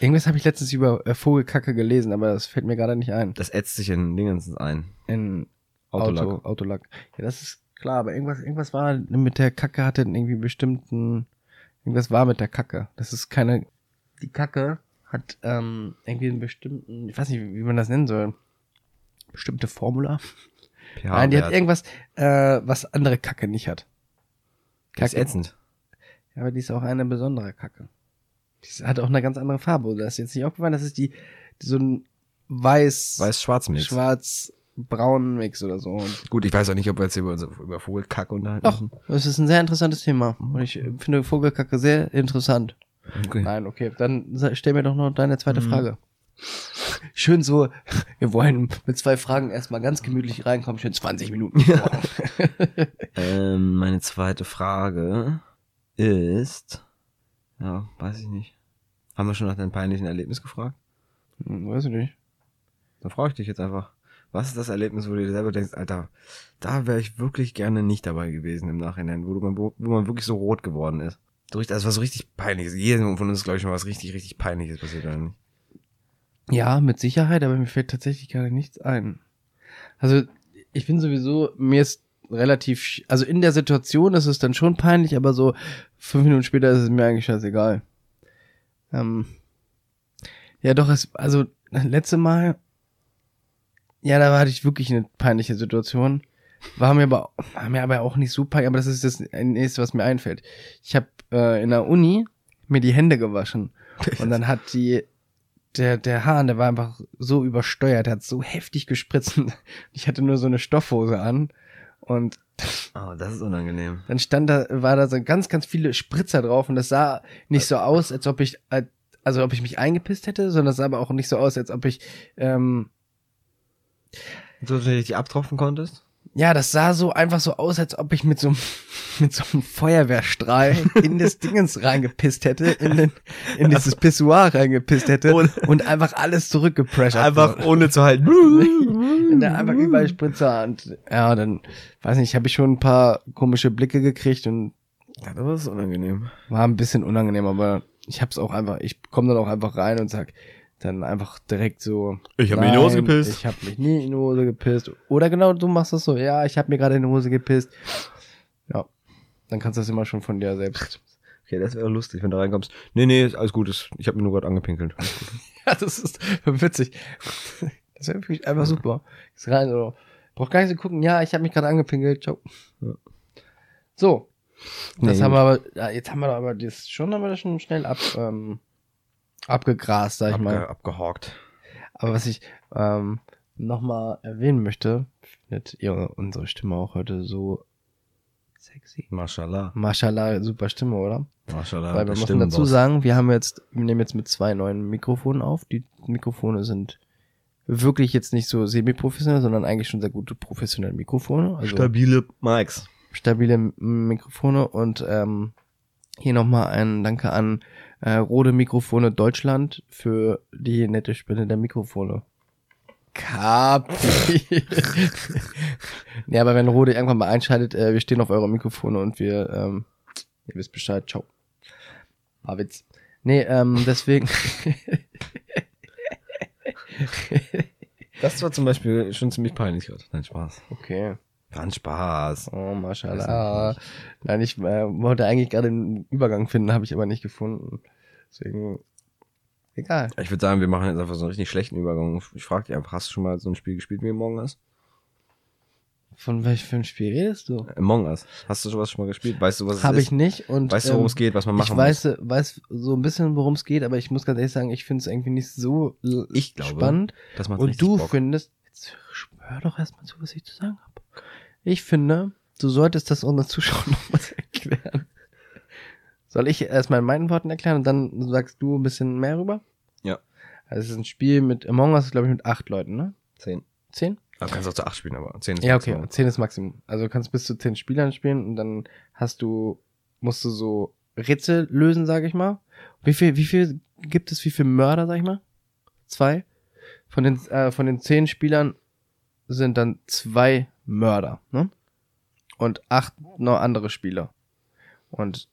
Speaker 3: Irgendwas habe ich letztens über äh, Vogelkacke gelesen, aber das fällt mir gerade nicht ein.
Speaker 2: Das ätzt sich in Dingens ein.
Speaker 3: In
Speaker 2: Autolack.
Speaker 3: Auto, Autolack. Ja, das ist klar, aber irgendwas, irgendwas war mit der Kacke hatte irgendwie bestimmten, irgendwas war mit der Kacke. Das ist keine, die Kacke hat ähm, irgendwie einen bestimmten, ich weiß nicht, wie man das nennen soll, bestimmte Formula. (laughs)
Speaker 2: pH
Speaker 3: Nein, die hat irgendwas, äh, was andere Kacke nicht hat.
Speaker 2: Das ist ätzend.
Speaker 3: Ja, aber die ist auch eine besondere Kacke. Die hat auch eine ganz andere Farbe. Oder ist jetzt nicht aufgefallen? Das ist die, so ein weiß,
Speaker 2: Weiß-Schwarz-Mix.
Speaker 3: schwarz, braun Mix oder so. Und
Speaker 2: Gut, ich weiß auch nicht, ob wir jetzt über, über Vogelkacke unterhalten.
Speaker 3: Doch, das ist ein sehr interessantes Thema. Und ich finde Vogelkacke sehr interessant.
Speaker 2: Okay.
Speaker 3: Nein, okay. Dann stell mir doch noch deine zweite
Speaker 2: Mhm.
Speaker 3: Frage. Schön so, wir wollen mit zwei Fragen erstmal ganz gemütlich reinkommen, schön 20 Minuten. (laughs)
Speaker 2: Ähm, meine zweite Frage ist, ja, weiß ich nicht. Haben wir schon nach deinem peinlichen Erlebnis gefragt?
Speaker 3: Hm, Weiß ich nicht.
Speaker 2: Dann frage ich dich jetzt einfach. Was ist das Erlebnis, wo du dir selber denkst, Alter, da wäre ich wirklich gerne nicht dabei gewesen im Nachhinein, wo, du, man- wo man wirklich so rot geworden ist. So richtig, also was so richtig peinliches. Jedem von uns ist, glaube ich, schon was richtig, richtig peinliches passiert, oder nicht?
Speaker 3: Ja, mit Sicherheit, aber mir fällt tatsächlich gerade nichts ein. Also, ich bin sowieso, mir ist relativ, also in der Situation ist es dann schon peinlich, aber so fünf Minuten später ist es mir eigentlich scheißegal. Ähm, ja, doch, es, also, letzte Mal, ja, da hatte ich wirklich eine peinliche Situation. War mir aber, war mir aber auch nicht so peinlich, aber das ist das nächste, was mir einfällt. Ich habe äh, in der Uni mir die Hände gewaschen und dann hat die der, der Hahn, der war einfach so übersteuert, der hat so heftig gespritzt. (laughs) Ich hatte nur so eine Stoffhose an und
Speaker 2: Oh, das ist unangenehm.
Speaker 3: dann stand da, war da so ganz, ganz viele Spritzer drauf und das sah nicht so aus, als ob ich, also ob ich mich eingepisst hätte, sondern es sah aber auch nicht so aus, als ob ich, ähm,
Speaker 2: So, dass du dich abtropfen konntest?
Speaker 3: Ja, das sah so einfach so aus, als ob ich mit so, einem- (laughs) mit so einem Feuerwehrstrahl in das Dingens reingepisst hätte, in, den, in dieses Pissoir reingepisst hätte
Speaker 2: Ohne-
Speaker 3: und einfach alles zurückgepressured.
Speaker 2: Einfach
Speaker 3: wurde.
Speaker 2: ohne zu halten.
Speaker 3: Und da einfach überall Spritzer und ja, dann, weiß nicht, habe ich schon ein paar komische Blicke gekriegt und
Speaker 2: Ja, das ist unangenehm.
Speaker 3: war ein bisschen unangenehm, aber ich hab's auch einfach, ich komme dann auch einfach rein und sag dann einfach direkt so.
Speaker 2: Ich hab mir in die Hose
Speaker 3: "Nein,
Speaker 2: gepisst."
Speaker 3: Ich habe mich nie in die Hose gepisst. Oder genau, du machst das so, ja, ich habe mir gerade in die Hose gepisst. Ja, dann kannst du das immer schon von dir selbst. (laughs)
Speaker 2: Okay, das wäre lustig, wenn du reinkommst. Nee, nee, ist alles gut. ist- Ich habe mir nur gerade angepinkelt. (laughs)
Speaker 3: ja, das ist witzig. Das wäre wirklich einfach super. Ist rein so. Braucht gar nicht so gucken, ja, ich habe mich gerade angepinkelt, ciao.
Speaker 2: Ja.
Speaker 3: So. Das
Speaker 2: Nee,
Speaker 3: haben wir aber, ja, jetzt haben wir aber das schon, haben wir das schon schnell ab, ähm, abgegrast, sag ich mal.
Speaker 2: Abge abgehawkt.
Speaker 3: Aber was ich ähm, nochmal erwähnen möchte, findet ihr unsere Stimme auch heute so sexy?
Speaker 2: Mashallah.
Speaker 3: Mashallah, super Stimme, oder?
Speaker 2: Mashallah.
Speaker 3: Weil wir müssen dazu sagen, wir haben jetzt, wir nehmen jetzt mit zwei neuen Mikrofonen auf. Die Mikrofone sind wirklich jetzt nicht so semi-professionell, sondern eigentlich schon sehr gute professionelle Mikrofone. Also
Speaker 2: Stabile Mics.
Speaker 3: stabile Mikrofone und ähm, hier nochmal ein Danke an äh, Rode Mikrofone Deutschland für die nette Spende der Mikrofone. Kapi. (laughs) ja, aber wenn Rode irgendwann mal einschaltet, äh, wir stehen auf eure Mikrofone und wir, ähm, ihr wisst Bescheid, ciao. War Witz. Nee, ähm, deswegen. (laughs)
Speaker 2: Das war zum Beispiel schon ziemlich peinlich gerade. Nein, Spaß.
Speaker 3: okay.
Speaker 2: Ein Spaß.
Speaker 3: Oh, mashallah. Nein, ich äh, wollte eigentlich gerade einen Übergang finden, habe ich aber nicht gefunden. Deswegen, egal.
Speaker 2: Ich würde sagen, wir machen jetzt einfach so einen richtig schlechten Übergang. Ich frage dich einfach, hast du schon mal so ein Spiel gespielt wie Among Us?
Speaker 3: Von welchem Spiel redest du?
Speaker 2: Among Us. Hast du sowas schon mal gespielt? Weißt du, was es
Speaker 3: Habe
Speaker 2: ist?
Speaker 3: ich nicht. Und,
Speaker 2: Weißt du, worum
Speaker 3: ähm,
Speaker 2: es geht, was man machen
Speaker 3: ich weiß, weiß so ein bisschen, worum es geht, aber ich muss ganz ehrlich sagen, ich finde es irgendwie nicht so
Speaker 2: Ich glaube,
Speaker 3: spannend.
Speaker 2: muss? Das macht
Speaker 3: Und du
Speaker 2: Bock.
Speaker 3: findest, jetzt hör doch erstmal zu, was ich zu sagen habe. Ich finde, du solltest das unseren Zuschauern (laughs) nochmal erklären. Soll ich erstmal in meinen Worten erklären und dann sagst du ein bisschen mehr rüber?
Speaker 2: Ja.
Speaker 3: Also es ist ein Spiel mit Among Us, glaube ich, mit acht Leuten, ne?
Speaker 2: Zehn.
Speaker 3: Zehn?
Speaker 2: Du kannst auch zu acht spielen, aber zehn ist
Speaker 3: Ja, okay,
Speaker 2: Maximum.
Speaker 3: 10 ist Maximum. Also du kannst bis zu 10 Spielern spielen und dann hast du, musst du so Rätsel lösen, sage ich mal. Wie viel, wie viel gibt es, wie viel Mörder, sag ich mal? Zwei? Von den, äh, von den 10 Spielern sind dann zwei Mörder, ne? Und acht noch andere Spieler. Und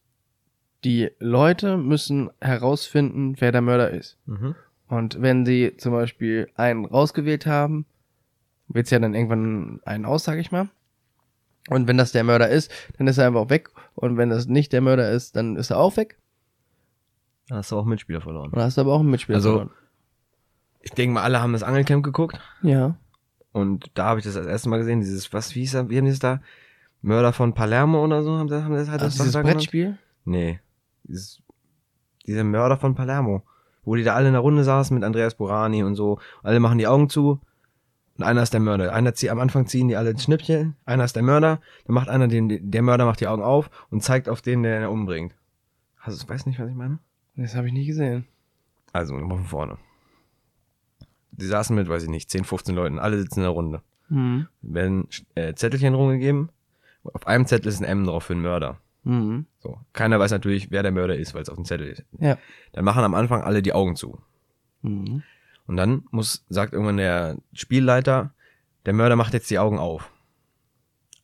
Speaker 3: die Leute müssen herausfinden, wer der Mörder ist.
Speaker 2: Mhm.
Speaker 3: Und wenn sie zum Beispiel einen rausgewählt haben, wählt's ja dann irgendwann einen aus, sag ich mal. Und wenn das der Mörder ist, dann ist er einfach weg. Und wenn das nicht der Mörder ist, dann ist er auch weg.
Speaker 2: Dann hast du auch Mitspieler verloren.
Speaker 3: Dann hast du aber auch einen Mitspieler
Speaker 2: Also-
Speaker 3: verloren.
Speaker 2: Ich denke mal, alle haben das Angelcamp geguckt.
Speaker 3: Ja.
Speaker 2: Und da habe ich das das erste Mal gesehen. Dieses, was, wie hieß das, wie haben die das da? Mörder von Palermo oder so? Haben haben das, hat
Speaker 3: Also
Speaker 2: das
Speaker 3: dieses? Brettspiel?
Speaker 2: Nee. Dieses, dieser Mörder von Palermo. Wo die da alle in der Runde saßen mit Andreas Burani und so. Alle machen die Augen zu. Und einer ist der Mörder. Einer zieht, am Anfang ziehen die alle ein Schnippchen. Einer ist der Mörder. Dann macht einer den, der Mörder macht die Augen auf und zeigt auf den, der ihn umbringt. Hast du, weißt nicht, was ich meine?
Speaker 3: Das habe ich nie gesehen.
Speaker 2: Also, nochmal von vorne. Die saßen mit, weiß ich nicht, 10, 15 Leuten. Alle sitzen in der Runde.
Speaker 3: Mhm.
Speaker 2: werden äh, Zettelchen rumgegeben. Auf einem Zettel ist ein M drauf für einen Mörder.
Speaker 3: Mhm.
Speaker 2: So. Keiner weiß natürlich, wer der Mörder ist, weil es auf dem Zettel ist.
Speaker 3: Ja.
Speaker 2: Dann machen am Anfang alle die Augen zu.
Speaker 3: Mhm.
Speaker 2: Und dann muss, sagt irgendwann der Spielleiter, der Mörder macht jetzt die Augen auf.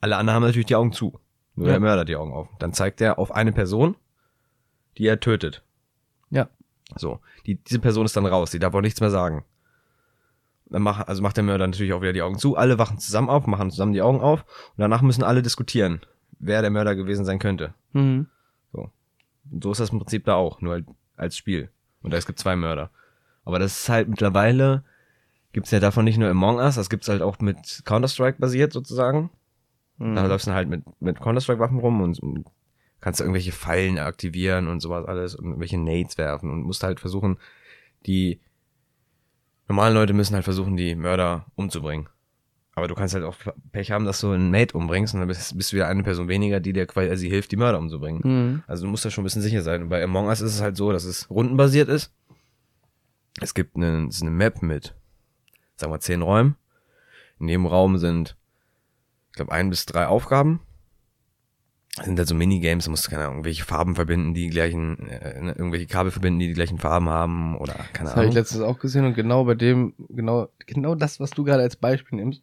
Speaker 2: Alle anderen haben natürlich die Augen zu. Nur
Speaker 3: Ja.
Speaker 2: der Mörder hat die Augen auf. Dann zeigt er auf eine Person, die er tötet.
Speaker 3: Ja.
Speaker 2: So. Die, diese Person ist dann raus. Die darf auch nichts mehr sagen. Dann macht, also macht der Mörder natürlich auch wieder die Augen zu. Alle wachen zusammen auf, machen zusammen die Augen auf. Und danach müssen alle diskutieren, wer der Mörder gewesen sein könnte.
Speaker 3: Mhm.
Speaker 2: Und so ist das im Prinzip da auch, nur halt als Spiel. Und da es gibt zwei Mörder. Aber das ist halt mittlerweile, gibt's ja davon nicht nur Among Us, das gibt's halt auch mit Counter-Strike basiert sozusagen.
Speaker 3: Mhm.
Speaker 2: Da läufst du halt mit, mit Counter-Strike-Waffen rum und, und kannst du irgendwelche Fallen aktivieren und sowas alles und irgendwelche Nades werfen und musst halt versuchen, die normale Leute müssen halt versuchen, die Mörder umzubringen. Aber du kannst halt auch Pech haben, dass du einen Mate umbringst und dann bist, bist du wieder eine Person weniger, die dir quasi hilft, die Mörder umzubringen.
Speaker 3: Mhm.
Speaker 2: Also du musst da schon ein bisschen sicher sein. Und bei Among Us ist es halt so, dass es rundenbasiert ist. Es gibt eine, es eine Map mit, sagen wir, zehn Räumen. In jedem Raum sind, ich glaube, ein bis drei Aufgaben. Das sind halt so Minigames, da musst du, keine Ahnung, irgendwelche Farben verbinden, die gleichen, äh, ne, irgendwelche Kabel verbinden, die die gleichen Farben haben oder keine
Speaker 3: Das habe ich
Speaker 2: Ahnung.
Speaker 3: letztens auch gesehen und genau bei dem, genau, genau das, was du gerade als Beispiel nimmst,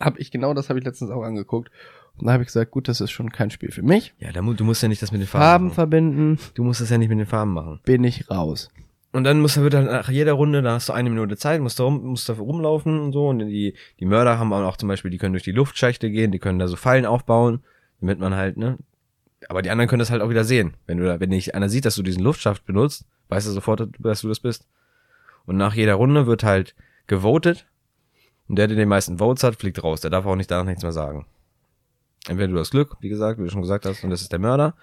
Speaker 3: habe ich genau das habe ich letztens auch angeguckt. Und da habe ich gesagt, gut, das ist schon kein Spiel für mich.
Speaker 2: Ja, da, du musst ja nicht das mit den Farben,
Speaker 3: Farben
Speaker 2: machen.
Speaker 3: verbinden,
Speaker 2: Du musst das ja nicht mit den Farben machen.
Speaker 3: bin ich raus.
Speaker 2: Und dann musst du wird dann nach jeder Runde, da hast du eine Minute Zeit, musst du, rum, musst du rumlaufen und so. Und die, die Mörder haben auch zum Beispiel, die können durch die Luftschächte gehen, die können da so Fallen aufbauen, damit man halt, ne. Aber die anderen können das halt auch wieder sehen. Wenn du da, wenn nicht einer sieht, dass du diesen Luftschacht benutzt, weiß er sofort, dass du das bist. Und nach jeder Runde wird halt gewotet. Und der, der den meisten Votes hat, fliegt raus. Der darf auch nicht danach nichts mehr sagen. Entweder du hast Glück, wie gesagt, wie du schon gesagt hast, und das ist der Mörder.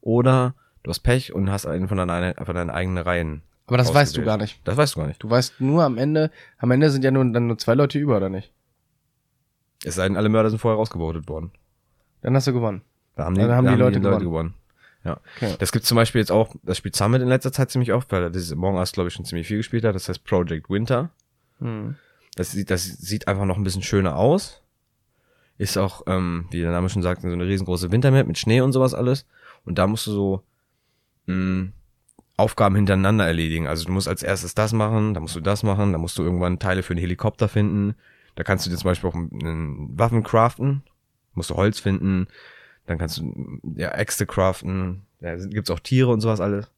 Speaker 2: Oder du hast Pech und hast einen von deinen, von deinen eigenen Reihen
Speaker 3: Aber das weißt du gar nicht.
Speaker 2: Das weißt du gar nicht.
Speaker 3: Du weißt nur am Ende, am Ende sind ja nur, dann nur zwei Leute über, oder nicht?
Speaker 2: Es sei denn, alle Mörder sind vorher rausgevotet worden.
Speaker 3: Dann hast du gewonnen.
Speaker 2: Da haben die,
Speaker 3: Dann haben
Speaker 2: da
Speaker 3: die Leute
Speaker 2: gewonnen. Ja.
Speaker 3: Okay.
Speaker 2: Das gibt zum Beispiel jetzt auch, das spielt Summit in letzter Zeit ziemlich oft, weil er dieses Among Us, glaube ich, schon ziemlich viel gespielt hat. Das heißt Project Winter.
Speaker 3: Hm.
Speaker 2: Das sieht, das sieht einfach noch ein bisschen schöner aus. Ist auch, ähm, wie der Name schon sagt, so eine riesengroße Wintermap mit Schnee und sowas alles. Und da musst du so mh, Aufgaben hintereinander erledigen. Also du musst als erstes das machen, dann musst du das machen, dann musst du irgendwann Teile für einen Helikopter finden. Da kannst du dir zum Beispiel auch einen Waffen craften, musst du Holz finden, dann kannst du ja Äxte craften, da gibt's auch Tiere und sowas alles.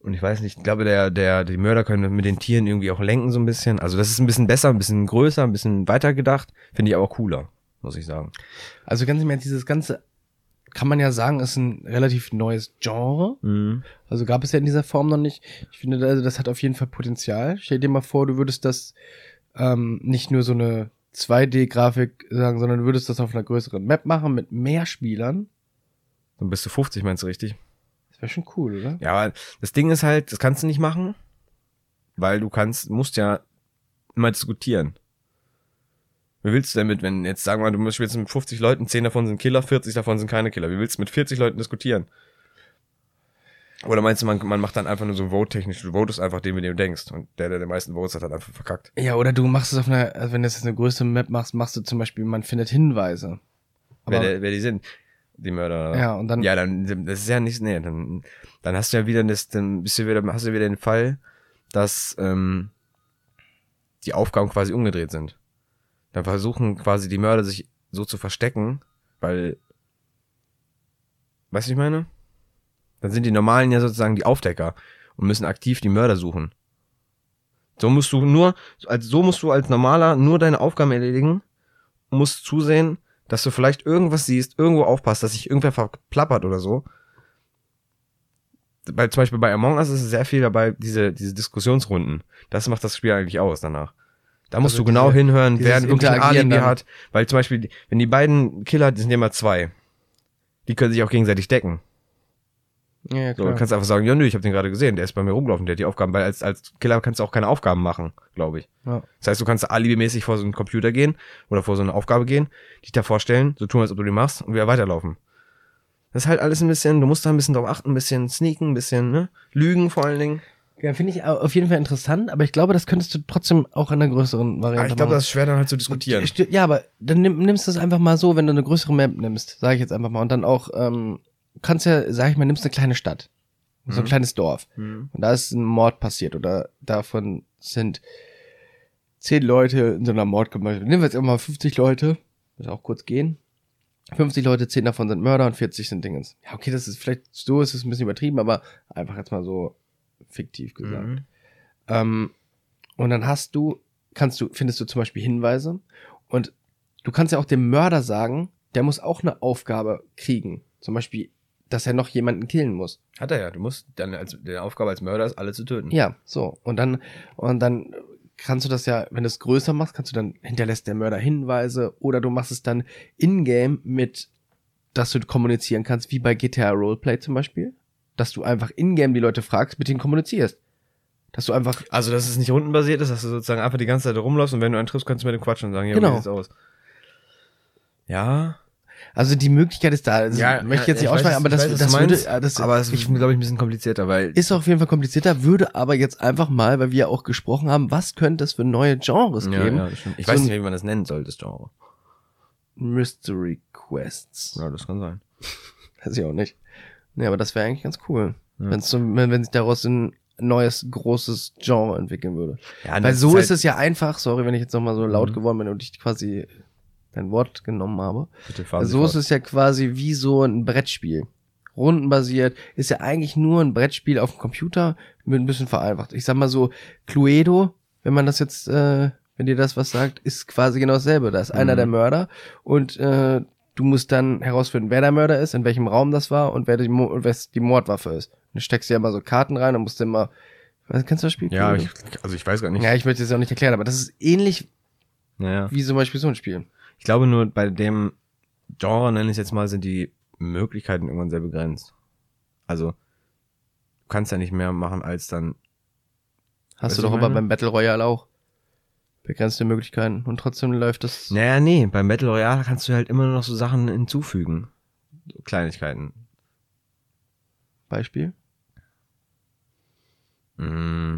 Speaker 2: Und ich weiß nicht, ich glaube, der, der, die Mörder können mit den Tieren irgendwie auch lenken so ein bisschen. Also das ist ein bisschen besser, ein bisschen größer, ein bisschen weiter gedacht. Finde ich aber cooler, muss ich sagen.
Speaker 3: Also ganz im Ernst, dieses ganze, kann man ja sagen, ist ein relativ neues Genre. Also gab es ja in dieser Form noch nicht. Ich finde, also das hat auf jeden Fall Potenzial. Stell dir mal vor, du würdest das ähm, nicht nur so eine 2D-Grafik sagen, sondern du würdest das auf einer größeren Map machen mit mehr Spielern.
Speaker 2: Dann bist du 50, meinst du richtig?
Speaker 3: Das wäre schon cool, oder?
Speaker 2: Ja, aber das Ding ist halt, das kannst du nicht machen, weil du kannst, musst ja immer diskutieren. Wie willst du damit, wenn jetzt sagen wir du spielst mit 50 Leuten, 10 davon sind Killer, 40 davon sind keine Killer. Wie willst du mit 40 Leuten diskutieren? Oder meinst du, man, man macht dann einfach nur so vote-technisch, du votest einfach den, mit dem du denkst. Und der, der die meisten Votes hat, hat einfach verkackt.
Speaker 3: Ja, oder du machst es auf einer, also wenn du jetzt eine größere Map machst, machst du zum Beispiel, man findet Hinweise.
Speaker 2: wer,
Speaker 3: Aber,
Speaker 2: der, wer die sind. Die Mörder.
Speaker 3: ja, und dann,
Speaker 2: Ja, dann, das ist ja nicht, nee, dann, dann hast du ja wieder das, dann bist du wieder, hast du wieder den Fall, dass, ähm, die Aufgaben quasi umgedreht sind. Dann versuchen quasi die Mörder sich so zu verstecken, weil, weißt du, ich meine? Dann sind die Normalen ja sozusagen die Aufdecker und müssen aktiv die Mörder suchen. So musst du nur, als, so musst du als Normaler nur deine Aufgaben erledigen musst zusehen, dass du vielleicht irgendwas siehst, irgendwo aufpasst, dass sich irgendwer verplappert oder so. Bei, zum Beispiel bei Among Us ist es sehr viel dabei, diese, diese Diskussionsrunden. Das macht das Spiel eigentlich aus danach. Da musst
Speaker 3: Also
Speaker 2: du genau
Speaker 3: diese-
Speaker 2: hinhören, wer wirklich ein Alibi hat. Weil zum Beispiel, wenn die beiden Killer, die sind ja immer zwei, die können sich auch gegenseitig decken.
Speaker 3: Ja, ja,
Speaker 2: So,
Speaker 3: klar.
Speaker 2: du kannst einfach sagen, ja nö, ich habe den gerade gesehen, der ist bei mir rumgelaufen, der hat die Aufgaben, weil als, als Killer kannst du auch keine Aufgaben machen, glaube ich.
Speaker 3: ja.
Speaker 2: Das heißt, du kannst alibimäßig vor so einen Computer gehen oder vor so eine Aufgabe gehen, dich da vorstellen, so tun, als ob du die machst und wieder weiterlaufen. Das ist halt alles ein bisschen, du musst da ein bisschen drauf achten, ein bisschen sneaken, ein bisschen, ne? Lügen vor allen Dingen.
Speaker 3: Ja, finde ich au- auf jeden Fall interessant, aber ich glaube, das könntest du trotzdem auch in einer größeren Variante
Speaker 2: ich glaube,
Speaker 3: machen.
Speaker 2: das ist schwer dann halt zu diskutieren.
Speaker 3: Ja, aber dann nimm, nimmst du es einfach mal so, wenn du eine größere Map nimmst, sage ich jetzt einfach mal, und dann auch, ähm, kannst ja, sag ich mal, nimmst eine kleine Stadt, so ein
Speaker 2: Mhm.
Speaker 3: kleines Dorf,
Speaker 2: Mhm.
Speaker 3: und da ist ein Mord passiert, oder davon sind zehn Leute in so einer Mordgemeinschaft. Nehmen wir jetzt immer mal 50 Leute, muss auch kurz gehen. 50 Leute, 10 davon sind Mörder und 40 sind Dingens. Ja, okay, das ist vielleicht, so ist es ein bisschen übertrieben, aber einfach jetzt mal so fiktiv gesagt.
Speaker 2: Mhm.
Speaker 3: Ähm, und dann hast du, kannst du, findest du zum Beispiel Hinweise und du kannst ja auch dem Mörder sagen, der muss auch eine Aufgabe kriegen. Zum Beispiel, dass er noch jemanden killen muss.
Speaker 2: Hat er ja, du musst dann als, die Aufgabe als Mörder ist, alle zu töten.
Speaker 3: Ja, so. Und dann, und dann kannst du das ja, wenn du es größer machst, kannst du dann hinterlässt der Mörder Hinweise oder du machst es dann in-game mit, dass du kommunizieren kannst, wie bei GTA Roleplay zum Beispiel. Dass du einfach in-game die Leute fragst, mit denen kommunizierst. Dass du einfach,
Speaker 2: Also, dass es nicht rundenbasiert ist, dass du sozusagen einfach die ganze Zeit rumläufst und wenn du einen triffst, kannst du mit dem quatschen und sagen, ja,
Speaker 3: Genau.
Speaker 2: wie sieht's aus? Ja.
Speaker 3: Also die Möglichkeit ist da. Also möchte ich jetzt nicht ausschweigen, aber das, das würde, äh, das,
Speaker 2: aber es
Speaker 3: ich,
Speaker 2: ist, glaube ich, ein bisschen komplizierter, weil
Speaker 3: ist auf jeden Fall komplizierter, würde aber jetzt einfach mal, weil wir ja auch gesprochen haben, was könnte es für neue Genres
Speaker 2: ja,
Speaker 3: geben?
Speaker 2: ja, das ich
Speaker 3: So
Speaker 2: weiß nicht, wie man das nennen soll, das Genre.
Speaker 3: Mystery Quests.
Speaker 2: Ja, das kann sein.
Speaker 3: Weiß ich auch nicht. Nee, aber das wäre eigentlich ganz cool.
Speaker 2: Ja.
Speaker 3: Wenn's so, wenn, wenn sich daraus ein neues, großes Genre entwickeln würde.
Speaker 2: Ja,
Speaker 3: Weil
Speaker 2: das
Speaker 3: so
Speaker 2: halt-
Speaker 3: ist es ja einfach, sorry, wenn ich jetzt nochmal so laut
Speaker 2: Mhm.
Speaker 3: geworden bin und ich quasi dein Wort genommen habe.
Speaker 2: Bitte fahren
Speaker 3: so ist es ja quasi wie so ein Brettspiel. Rundenbasiert, ist ja eigentlich nur ein Brettspiel auf dem Computer mit ein bisschen vereinfacht. Ich sag mal so, Cluedo, wenn man das jetzt, äh, wenn dir das was sagt, ist quasi genau dasselbe. Da ist einer
Speaker 2: Mhm.
Speaker 3: der Mörder und äh, du musst dann herausfinden, wer der Mörder ist, in welchem Raum das war und wer die, Mo und die Mordwaffe ist. Du steckst ja immer so Karten rein und musst immer, was, kennst du das Spiel?
Speaker 2: Ja, ich, also ich weiß gar nicht.
Speaker 3: ja, ich möchte es auch nicht erklären, aber das ist ähnlich
Speaker 2: Naja.
Speaker 3: wie zum Beispiel so ein Spiel.
Speaker 2: Ich glaube nur, bei dem Genre, nenne ich es jetzt mal, sind die Möglichkeiten irgendwann sehr begrenzt. Also, du kannst ja nicht mehr machen, als dann.
Speaker 3: Hast du doch aber beim Battle Royale auch. Begrenzte Möglichkeiten. Und trotzdem läuft das.
Speaker 2: Naja, nee, beim Battle Royale kannst du halt immer noch so Sachen hinzufügen. So Kleinigkeiten.
Speaker 3: Beispiel.
Speaker 2: Mm.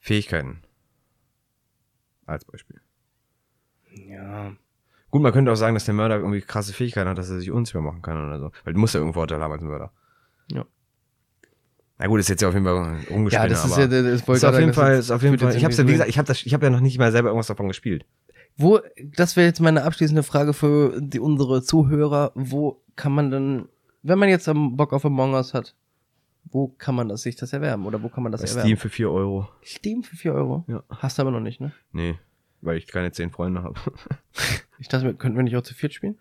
Speaker 2: Fähigkeiten. Als Beispiel.
Speaker 3: Ja.
Speaker 2: Gut, man könnte auch sagen, dass der Mörder irgendwie krasse Fähigkeiten hat, dass er sich unsichtbar machen kann oder so. Weil du musst ja irgendwo Vorteil haben als Mörder.
Speaker 3: Ja.
Speaker 2: Na gut, ist jetzt ja auf jeden Fall umgespielt.
Speaker 3: Ja, das ist ja, das
Speaker 2: ist
Speaker 3: wollte
Speaker 2: auf jeden
Speaker 3: sagen,
Speaker 2: Fall, ist auf jeden Fall. Ich hab's ja, wie gesagt, ich habe das, ich habe ja noch nicht mal selber irgendwas davon gespielt.
Speaker 3: Wo, das wäre jetzt meine abschließende Frage für die, unsere Zuhörer. Wo kann man denn, wenn man jetzt am Bock auf Among Us hat, wo kann man das, sich das erwerben? Oder wo kann man das
Speaker 2: Bei
Speaker 3: erwerben?
Speaker 2: Steam für 4 Euro.
Speaker 3: Steam für 4 Euro?
Speaker 2: Ja.
Speaker 3: Hast du aber noch nicht, ne?
Speaker 2: Nee, weil ich keine 10 Freunde habe. (laughs)
Speaker 3: Ich dachte, könnten wir nicht auch zu viert spielen?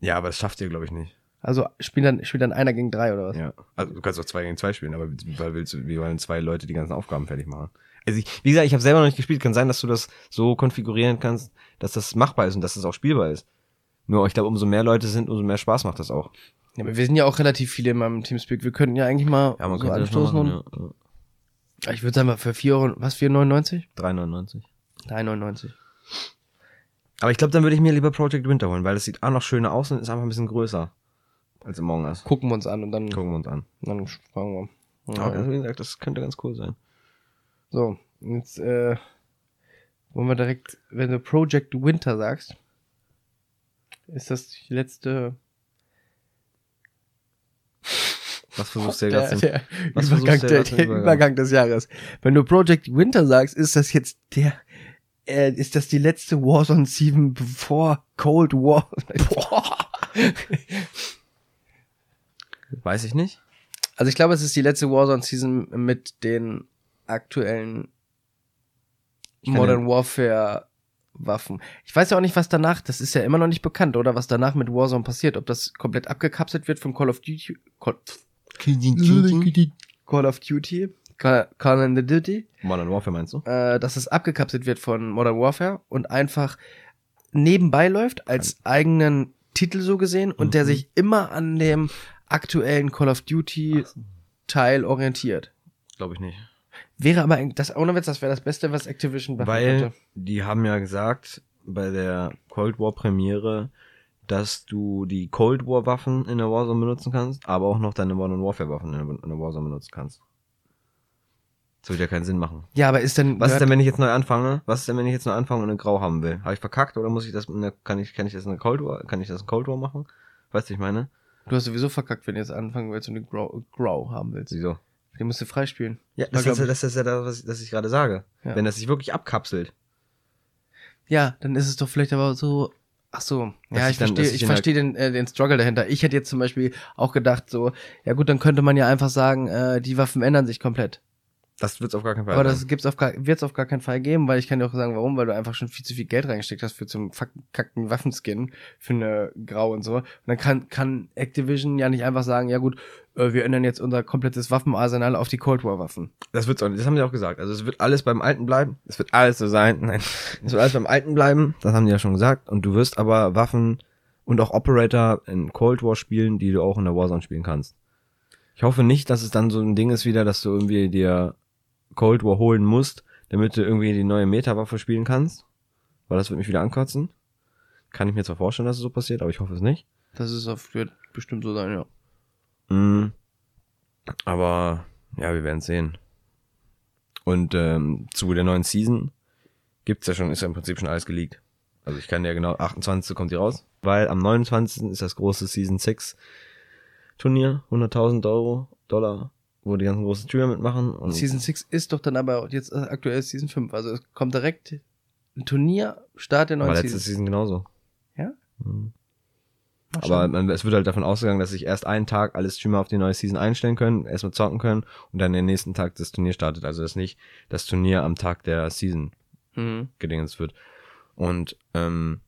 Speaker 2: ja, aber das schafft ihr, glaube ich, nicht.
Speaker 3: Also spielt dann, spielt dann einer gegen drei oder was?
Speaker 2: Ja. Also du kannst auch 2 gegen 2 spielen, aber weil willst du, wie wollen zwei Leute die ganzen Aufgaben fertig machen? Also ich, wie gesagt, ich habe selber noch nicht gespielt. Kann sein, dass du das so konfigurieren kannst, dass das machbar ist und dass das auch spielbar ist. Nur ich glaube, umso mehr Leute sind, umso mehr Spaß macht das auch.
Speaker 3: Ja, aber wir sind ja auch relativ viele in meinem Teamspeak. Wir könnten ja eigentlich mal
Speaker 2: Ja, man
Speaker 3: so anstoßen
Speaker 2: machen,
Speaker 3: und
Speaker 2: ja.
Speaker 3: Ich würde sagen mal für 4 Euro, was, 4,99?
Speaker 2: 3,99.
Speaker 3: 3,99.
Speaker 2: Aber ich glaube, dann würde ich mir lieber Project Winter holen, weil das sieht auch noch schöner aus und ist einfach ein bisschen größer als Among Us.
Speaker 3: Gucken wir uns an und dann,
Speaker 2: Gucken wir uns an.
Speaker 3: dann fragen wir. Ja.
Speaker 2: Aber wie gesagt, das könnte ganz cool sein.
Speaker 3: So, jetzt äh, wollen wir direkt, wenn du Project Winter sagst, ist das die letzte
Speaker 2: Was (laughs) versuchst du ja
Speaker 3: der, der,
Speaker 2: was
Speaker 3: Übergang, der,
Speaker 2: jetzt
Speaker 3: der
Speaker 2: zum
Speaker 3: Übergang des Jahres. Wenn du Project Winter sagst, ist das jetzt der äh, ist das die letzte Warzone 7 bevor Cold War? Boah.
Speaker 2: Weiß ich nicht.
Speaker 3: Also ich glaube, es ist die letzte Warzone Season mit den aktuellen Modern Warfare Waffen. Ich weiß ja auch nicht, was danach, das ist ja immer noch nicht bekannt, oder was danach mit Warzone passiert, ob das komplett abgekapselt wird von Call of Duty, Call, Call of Duty, Call, Call of Duty,
Speaker 2: Modern Warfare meinst du?
Speaker 3: äh, dass es abgekapselt wird von Modern Warfare und einfach nebenbei läuft als eigenen Titel so gesehen und der
Speaker 2: Mhm.
Speaker 3: sich immer an dem aktuellen Call of Duty Teil orientiert.
Speaker 2: Glaube ich nicht.
Speaker 3: Wäre aber das ohne Witz, das wäre das Beste, was Activision machen
Speaker 2: Weil
Speaker 3: könnte.
Speaker 2: die haben ja gesagt bei der Cold War Premiere, dass du die Cold War Waffen in der Warzone benutzen kannst, aber auch noch deine Modern Warfare Waffen in der, Warzone benutzen kannst. Das würde ja keinen Sinn machen.
Speaker 3: Ja, aber ist denn
Speaker 2: Was ist denn, wenn ich jetzt neu anfange? Was ist denn, wenn ich jetzt neu anfange und eine Grau haben will? Habe ich verkackt oder muss ich das der, kann ich, kann ich das in der Cold War, kann ich das in Cold War machen? Weißt du, ich meine?
Speaker 3: du hast sowieso verkackt, wenn du jetzt anfangen willst und eine Grow, Grow haben willst.
Speaker 2: Wieso?
Speaker 3: Den musst du freispielen.
Speaker 2: Ja, das, ist, ja- das ist ja das, was ich, das ich gerade sage.
Speaker 3: Ja.
Speaker 2: Wenn das sich wirklich abkapselt.
Speaker 3: Ja, dann ist es doch vielleicht aber so. Ach so, ja,
Speaker 2: ich dann-
Speaker 3: verstehe,
Speaker 2: ich
Speaker 3: verstehe den, äh, den Struggle dahinter. Ich hätte jetzt zum Beispiel auch gedacht, so, ja gut, dann könnte man ja einfach sagen, äh, die Waffen ändern sich komplett.
Speaker 2: Das wird's auf gar keinen Fall.
Speaker 3: Aber
Speaker 2: sein.
Speaker 3: das gibt's auf gar, wird's auf gar keinen Fall geben, weil ich kann dir auch sagen, warum, weil du einfach schon viel zu viel Geld reingesteckt hast für zum verkackten Waffenskin, für eine Grau und so. Und dann kann, kann Activision ja nicht einfach sagen, ja gut, äh, wir ändern jetzt unser komplettes Waffenarsenal auf die Cold War Waffen.
Speaker 2: Das wird's auch nicht. Das haben die auch gesagt. Also es wird alles beim Alten bleiben. Es wird alles so sein. Nein. (laughs) Es wird alles beim Alten bleiben. Das haben die ja schon gesagt. Und du wirst aber Waffen und auch Operator in Cold War spielen, die du auch in der Warzone spielen kannst. Ich hoffe nicht, dass es dann so ein Ding ist wieder, dass du irgendwie dir Cold War holen musst, damit du irgendwie die neue Meta-Waffe spielen kannst. Weil das wird mich wieder ankotzen. Kann ich mir zwar vorstellen, dass es so passiert, aber ich hoffe es nicht.
Speaker 3: Das ist auf, wird bestimmt so sein, ja.
Speaker 2: Mm, aber ja, wir werden sehen. Und ähm, zu der neuen Season gibt's ja schon, ist ja im Prinzip schon alles geleakt. Also ich kann ja genau, 28. kommt die raus, weil am 29. ist das große Season 6 Turnier, 100.000 Euro, Dollar, wo die ganzen großen Türen mitmachen. Und
Speaker 3: Season 6 ist doch dann aber jetzt äh, aktuell Season 5. Also es kommt direkt ein Turnier, Start der neuen
Speaker 2: war letzte
Speaker 3: Season.
Speaker 2: Season genauso.
Speaker 3: Ja?
Speaker 2: Mhm. Aber man, es wird halt davon ausgegangen, dass sich erst einen Tag alle Streamer auf die neue Season einstellen können, erstmal zocken können und dann den nächsten Tag das Turnier startet. Also dass nicht das Turnier am Tag der Season
Speaker 3: Mhm.
Speaker 2: gedingens wird. Und ähm,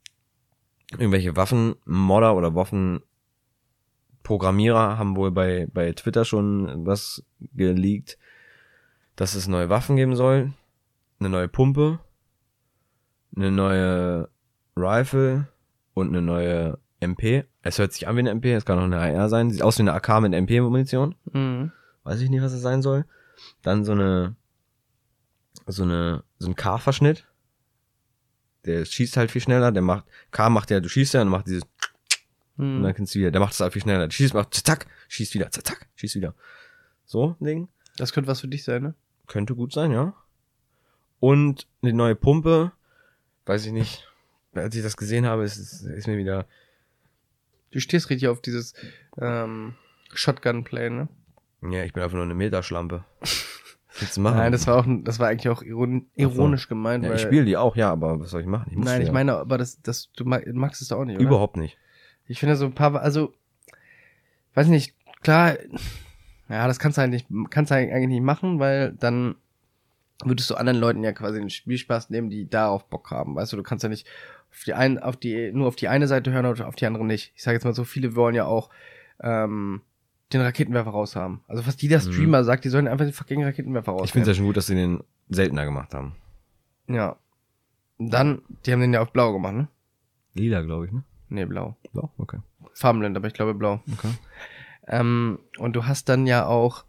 Speaker 2: irgendwelche Waffenmodder oder Waffenprogrammierer haben wohl bei, bei Twitter schon was geleakt, dass es neue Waffen geben soll, eine neue Pumpe, eine neue Rifle und eine neue MP. Es hört sich an wie eine MP, es kann auch eine AR sein. Sieht aus wie eine AK mit MP-Munition.
Speaker 3: Mhm.
Speaker 2: Weiß ich nicht, was es sein soll. Dann so eine, so eine, so ein K-Verschnitt. Der schießt halt viel schneller. Der macht, K macht ja, du schießt ja und macht dieses, und dann
Speaker 3: Mhm.
Speaker 2: kannst du wieder, der macht es halt viel schneller. Der schießt, macht zack, schießt wieder, zack, schießt wieder. So, Ding.
Speaker 3: Das könnte was für dich sein, ne?
Speaker 2: Könnte gut sein, ja. Und eine neue Pumpe. Weiß ich nicht. Als ich das gesehen habe, ist, ist, ist mir wieder,
Speaker 3: Du stehst richtig auf dieses ähm, Shotgun-Play, ne?
Speaker 2: ja, ich bin einfach nur eine Meterschlampe. (laughs) Was du machen?
Speaker 3: Nein, das war auch, das war eigentlich auch iron ironisch gemeint.
Speaker 2: ja, ich spiele die auch, ja, aber was soll ich machen? Ich muss
Speaker 3: Nein,
Speaker 2: die
Speaker 3: ich
Speaker 2: ja.
Speaker 3: meine, aber das, das, du mag, magst es doch auch nicht, oder?
Speaker 2: Überhaupt nicht.
Speaker 3: Ich finde so ein paar, also, weiß nicht, klar, ja, das kannst du halt nicht, kannst du eigentlich nicht machen, weil dann würdest du anderen Leuten ja quasi den Spielspaß nehmen, die darauf Bock haben. Weißt du, du kannst ja nicht auf die ein, auf die, nur auf die eine Seite hören oder auf die andere nicht. Ich sage jetzt mal so, viele wollen ja auch ähm, den Raketenwerfer raushaben. Also fast jeder
Speaker 2: Mhm.
Speaker 3: Streamer sagt, die sollen einfach den fucking Raketenwerfer raushaben.
Speaker 2: Ich finde es ja schon gut, dass sie den seltener gemacht haben.
Speaker 3: Ja. Und dann, die haben den ja auf blau gemacht, ne?
Speaker 2: Lila, glaube ich, ne?
Speaker 3: Nee, blau.
Speaker 2: Blau, okay.
Speaker 3: Farbenblind, aber ich glaube blau.
Speaker 2: okay.
Speaker 3: Ähm, und du hast dann ja auch.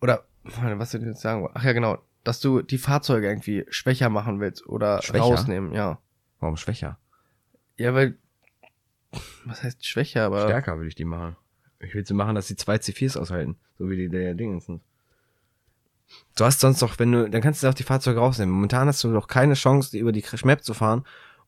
Speaker 3: Oder, was soll ich jetzt sagen? Ach ja, genau. Dass du die Fahrzeuge irgendwie schwächer machen willst oder
Speaker 2: Schwächer?
Speaker 3: rausnehmen, ja.
Speaker 2: Warum schwächer?
Speaker 3: Ja, weil. Was heißt schwächer, aber.
Speaker 2: Stärker würde ich die machen. Ich will sie machen, dass sie zwei C4s aushalten. So wie die der Dingens sind. Du hast sonst doch, wenn du, dann kannst du auch die Fahrzeuge rausnehmen. Momentan hast du doch keine Chance, die über die Map zu fahren,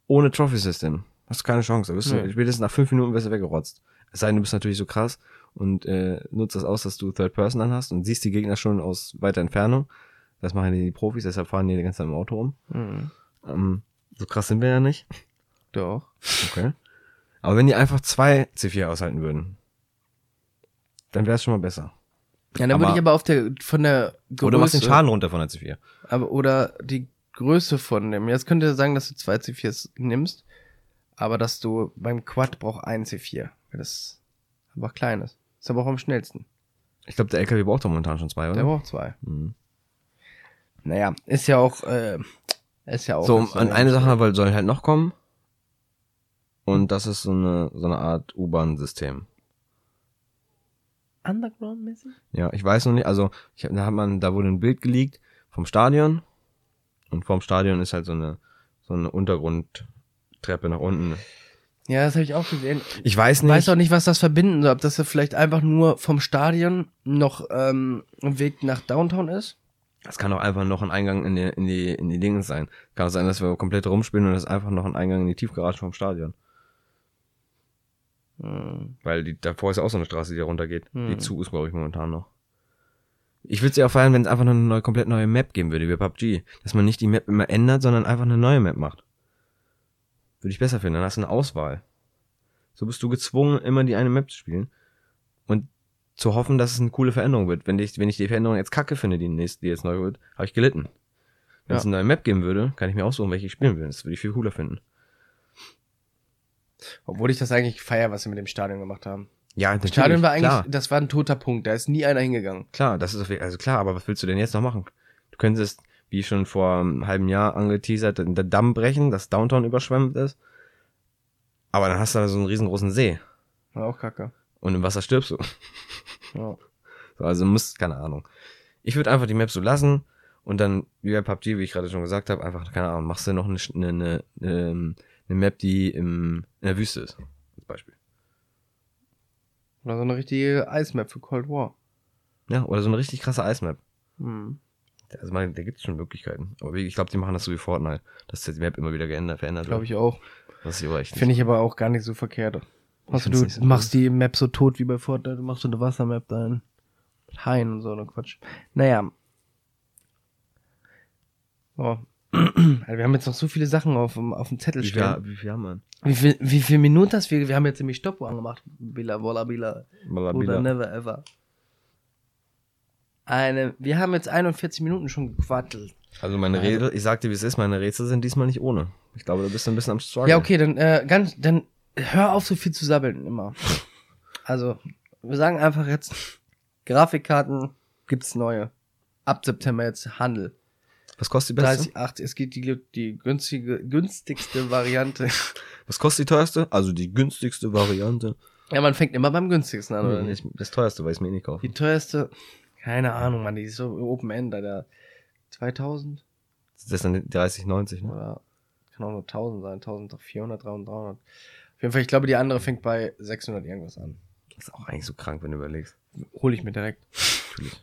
Speaker 2: ohne Trophy System. Hast du keine Chance. Da bist du,
Speaker 3: Nee.
Speaker 2: spätestens nach fünf Minuten wirst du weggerotzt. Es sei denn, du bist natürlich so krass und äh, nutzt das aus, dass du Third Person anhast und siehst die Gegner schon aus weiter Entfernung. Das machen die Profis, deshalb fahren die die ganze Zeit im Auto rum.
Speaker 3: Hm,
Speaker 2: Ähm, so krass sind wir ja nicht.
Speaker 3: doch.
Speaker 2: Okay. Aber wenn die einfach zwei C4 aushalten würden, dann wäre es schon mal besser.
Speaker 3: Ja, dann
Speaker 2: Aber-
Speaker 3: würde ich aber auf der, von der Größe.
Speaker 2: Oder du machst den Schaden runter von der C4.
Speaker 3: Aber, oder die Größe von dem. Jetzt könnte sagen, dass du zwei C4s nimmst, aber dass du beim Quad braucht ein C4. Weil das einfach klein ist. Ist aber auch am schnellsten.
Speaker 2: Ich glaube, der LKW braucht doch momentan schon zwei, oder?
Speaker 3: Der braucht zwei.
Speaker 2: Mhm.
Speaker 3: Naja, ist ja auch, äh, ist ja auch.
Speaker 2: So, an eine Sache weil soll halt noch kommen. Und das ist so eine, so eine Art U-Bahn-System.
Speaker 3: Underground-mäßig?
Speaker 2: Ja, ich weiß noch nicht, also ich, hab- da hat man, da wurde ein Bild geleakt vom Stadion. Und vorm Stadion ist halt so eine, so eine Untergrundtreppe nach unten.
Speaker 3: Ja, das habe ich auch gesehen.
Speaker 2: Ich weiß
Speaker 3: Ich
Speaker 2: nicht.
Speaker 3: weiß auch nicht, was das verbinden soll. Ob das ja vielleicht einfach nur vom Stadion noch ähm, ein Weg nach Downtown ist.
Speaker 2: Das kann auch einfach noch ein Eingang in die, in die, in die Dinge sein. Kann auch sein, dass wir komplett rumspielen und das ist einfach noch ein Eingang in die Tiefgarage vom Stadion.
Speaker 3: Hm.
Speaker 2: Weil die, davor ist ja auch so eine Straße, die da runtergeht.
Speaker 3: Hm.
Speaker 2: Die zu ist, glaube ich, momentan noch. Ich würde es ja auch feiern, wenn es einfach noch eine neue, komplett neue Map geben würde, wie bei PUBG. Dass man nicht die Map immer ändert, sondern einfach eine neue Map macht. Würde ich besser finden, dann hast du eine Auswahl. So bist du gezwungen, immer die eine Map zu spielen. Und zu hoffen, dass es eine coole Veränderung wird. Wenn ich, wenn ich die Veränderung jetzt kacke finde, die, nächste, die jetzt neu wird, habe ich gelitten. Wenn es
Speaker 3: Ja.
Speaker 2: eine neue Map geben würde, kann ich mir aussuchen, welche ich spielen will. Das würde ich viel cooler finden.
Speaker 3: Obwohl ich das eigentlich feier, was sie mit dem Stadion gemacht haben.
Speaker 2: Ja,
Speaker 3: Das
Speaker 2: natürlich,
Speaker 3: Stadion war eigentlich,
Speaker 2: klar.
Speaker 3: das war ein toter Punkt. Da ist nie einer hingegangen.
Speaker 2: Klar, das ist auf jeden also klar, aber was willst du denn jetzt noch machen? Du könntest, wie schon vor einem halben Jahr angeteasert, den Damm brechen, dass Downtown überschwemmt ist. Aber dann hast du da so einen riesengroßen See.
Speaker 3: War auch kacke.
Speaker 2: Und im Wasser stirbst du.
Speaker 3: Ja.
Speaker 2: So, also muss, keine Ahnung. Ich würde einfach die Map so lassen und dann, wie bei PUBG, wie ich gerade schon gesagt habe, einfach, keine Ahnung, machst du noch eine, eine, eine, eine, eine Map, die im, in der Wüste ist. Als Beispiel.
Speaker 3: Oder so eine richtige Eismap für Cold War.
Speaker 2: Ja, oder so eine richtig krasse Eismap.
Speaker 3: Hm.
Speaker 2: Also mal, da gibt es schon Möglichkeiten. Aber ich glaube, die machen das so wie Fortnite, dass die Map immer wieder geändert, verändert
Speaker 3: Glaube ich auch.
Speaker 2: Das ist aber echt
Speaker 3: Finde ich aber auch gar nicht so verkehrt. Also du
Speaker 2: so
Speaker 3: machst die Map so tot wie bei Fortnite, du machst so eine Wassermap dahin. Mit Haien und so, ne Quatsch. Naja. So. Also wir haben jetzt noch so viele Sachen auf, dem- auf dem Zettel stehen.
Speaker 2: wie viel haben wir?
Speaker 3: Wie viel, wie viel Minuten hast du? Wir haben jetzt nämlich Stoppuhr angemacht. Bila, Wolla, Bila. Oder
Speaker 2: Malabila.
Speaker 3: never ever. Eine, wir haben jetzt 41 Minuten schon gequattelt.
Speaker 2: Also meine Rätsel, ich sag dir, wie es ist, meine Rätsel sind diesmal nicht ohne. Ich glaube, du bist ein bisschen am Struggle.
Speaker 3: Ja, okay, dann, äh, ganz, dann hör auf, so viel zu sabbeln immer. Also, wir sagen einfach jetzt, Grafikkarten gibt's neue. Ab September jetzt Handel.
Speaker 2: Was kostet die beste?
Speaker 3: 30, 80, es geht die, die günstige, günstigste Variante. (laughs)
Speaker 2: Was kostet die teuerste? Also die günstigste Variante.
Speaker 3: ja, man fängt immer beim günstigsten an, oder
Speaker 2: Nee,
Speaker 3: nicht?
Speaker 2: das teuerste, weil ich es mir eh nicht kaufe.
Speaker 3: Die teuerste, keine Ahnung, man, die ist so Open End, Alter. 2000
Speaker 2: Das ist dann die 3090, ne?
Speaker 3: oder kann auch nur 1000 sein, 1400, 300, 300. Auf jeden Fall, ich glaube, die andere fängt bei 600 irgendwas an.
Speaker 2: Das ist auch eigentlich so krank, wenn du überlegst.
Speaker 3: Hole ich mir direkt.
Speaker 2: Natürlich.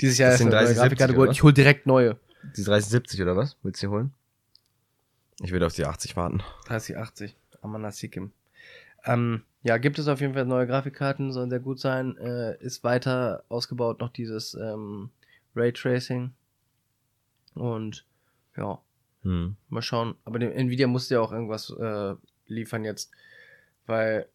Speaker 3: Dieses Jahr
Speaker 2: Das
Speaker 3: ist
Speaker 2: sind
Speaker 3: eine neue
Speaker 2: 30,
Speaker 3: Grafikkarte
Speaker 2: 70,
Speaker 3: geholt.
Speaker 2: oder?
Speaker 3: Ich hole direkt neue.
Speaker 2: Die 3070 oder was? Willst du die holen? Ich würde auf die 80 warten.
Speaker 3: 3080. Amanasikim. Ähm, ja, gibt es auf jeden Fall neue Grafikkarten, sollen sehr gut sein. Äh, ist weiter ausgebaut noch dieses ähm, Raytracing. Und ja,
Speaker 2: Hm.
Speaker 3: mal schauen. Aber dem Nvidia musste ja auch irgendwas äh, liefern jetzt. Weil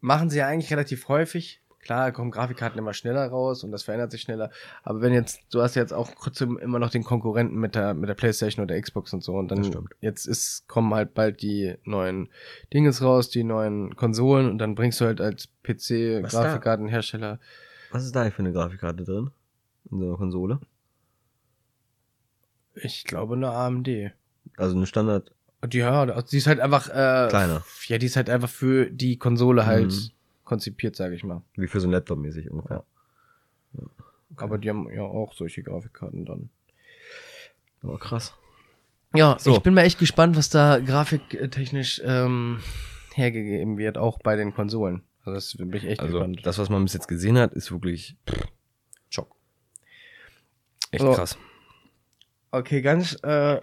Speaker 3: machen sie ja eigentlich relativ häufig. Klar, kommen Grafikkarten immer schneller raus und das verändert sich schneller. Aber wenn jetzt, du hast jetzt auch trotzdem immer noch den Konkurrenten mit der, mit der Playstation oder Xbox und so. Und dann jetzt ist, kommen halt bald die neuen Dinges raus, die neuen Konsolen und dann bringst du halt als PC
Speaker 2: Was ist da eigentlich für eine Grafikkarte drin? In so einer Konsole?
Speaker 3: Ich glaube eine AMD.
Speaker 2: Also eine Standard.
Speaker 3: Ja, die ist halt einfach äh,
Speaker 2: Kleiner.
Speaker 3: Ja, die ist halt einfach für die Konsole halt
Speaker 2: Mhm.
Speaker 3: Konzipiert, sage ich mal.
Speaker 2: Wie für so ein Laptop mäßig ungefähr.
Speaker 3: Aber die haben ja auch solche Grafikkarten dann.
Speaker 2: Aber krass.
Speaker 3: Ja,
Speaker 2: So.
Speaker 3: ich bin mal echt gespannt, was da grafiktechnisch ähm, hergegeben wird, auch bei den Konsolen. Also das bin ich echt
Speaker 2: Also
Speaker 3: gespannt.
Speaker 2: das, was man bis jetzt gesehen hat, ist wirklich Schock. Echt
Speaker 3: So.
Speaker 2: krass.
Speaker 3: Okay, ganz äh,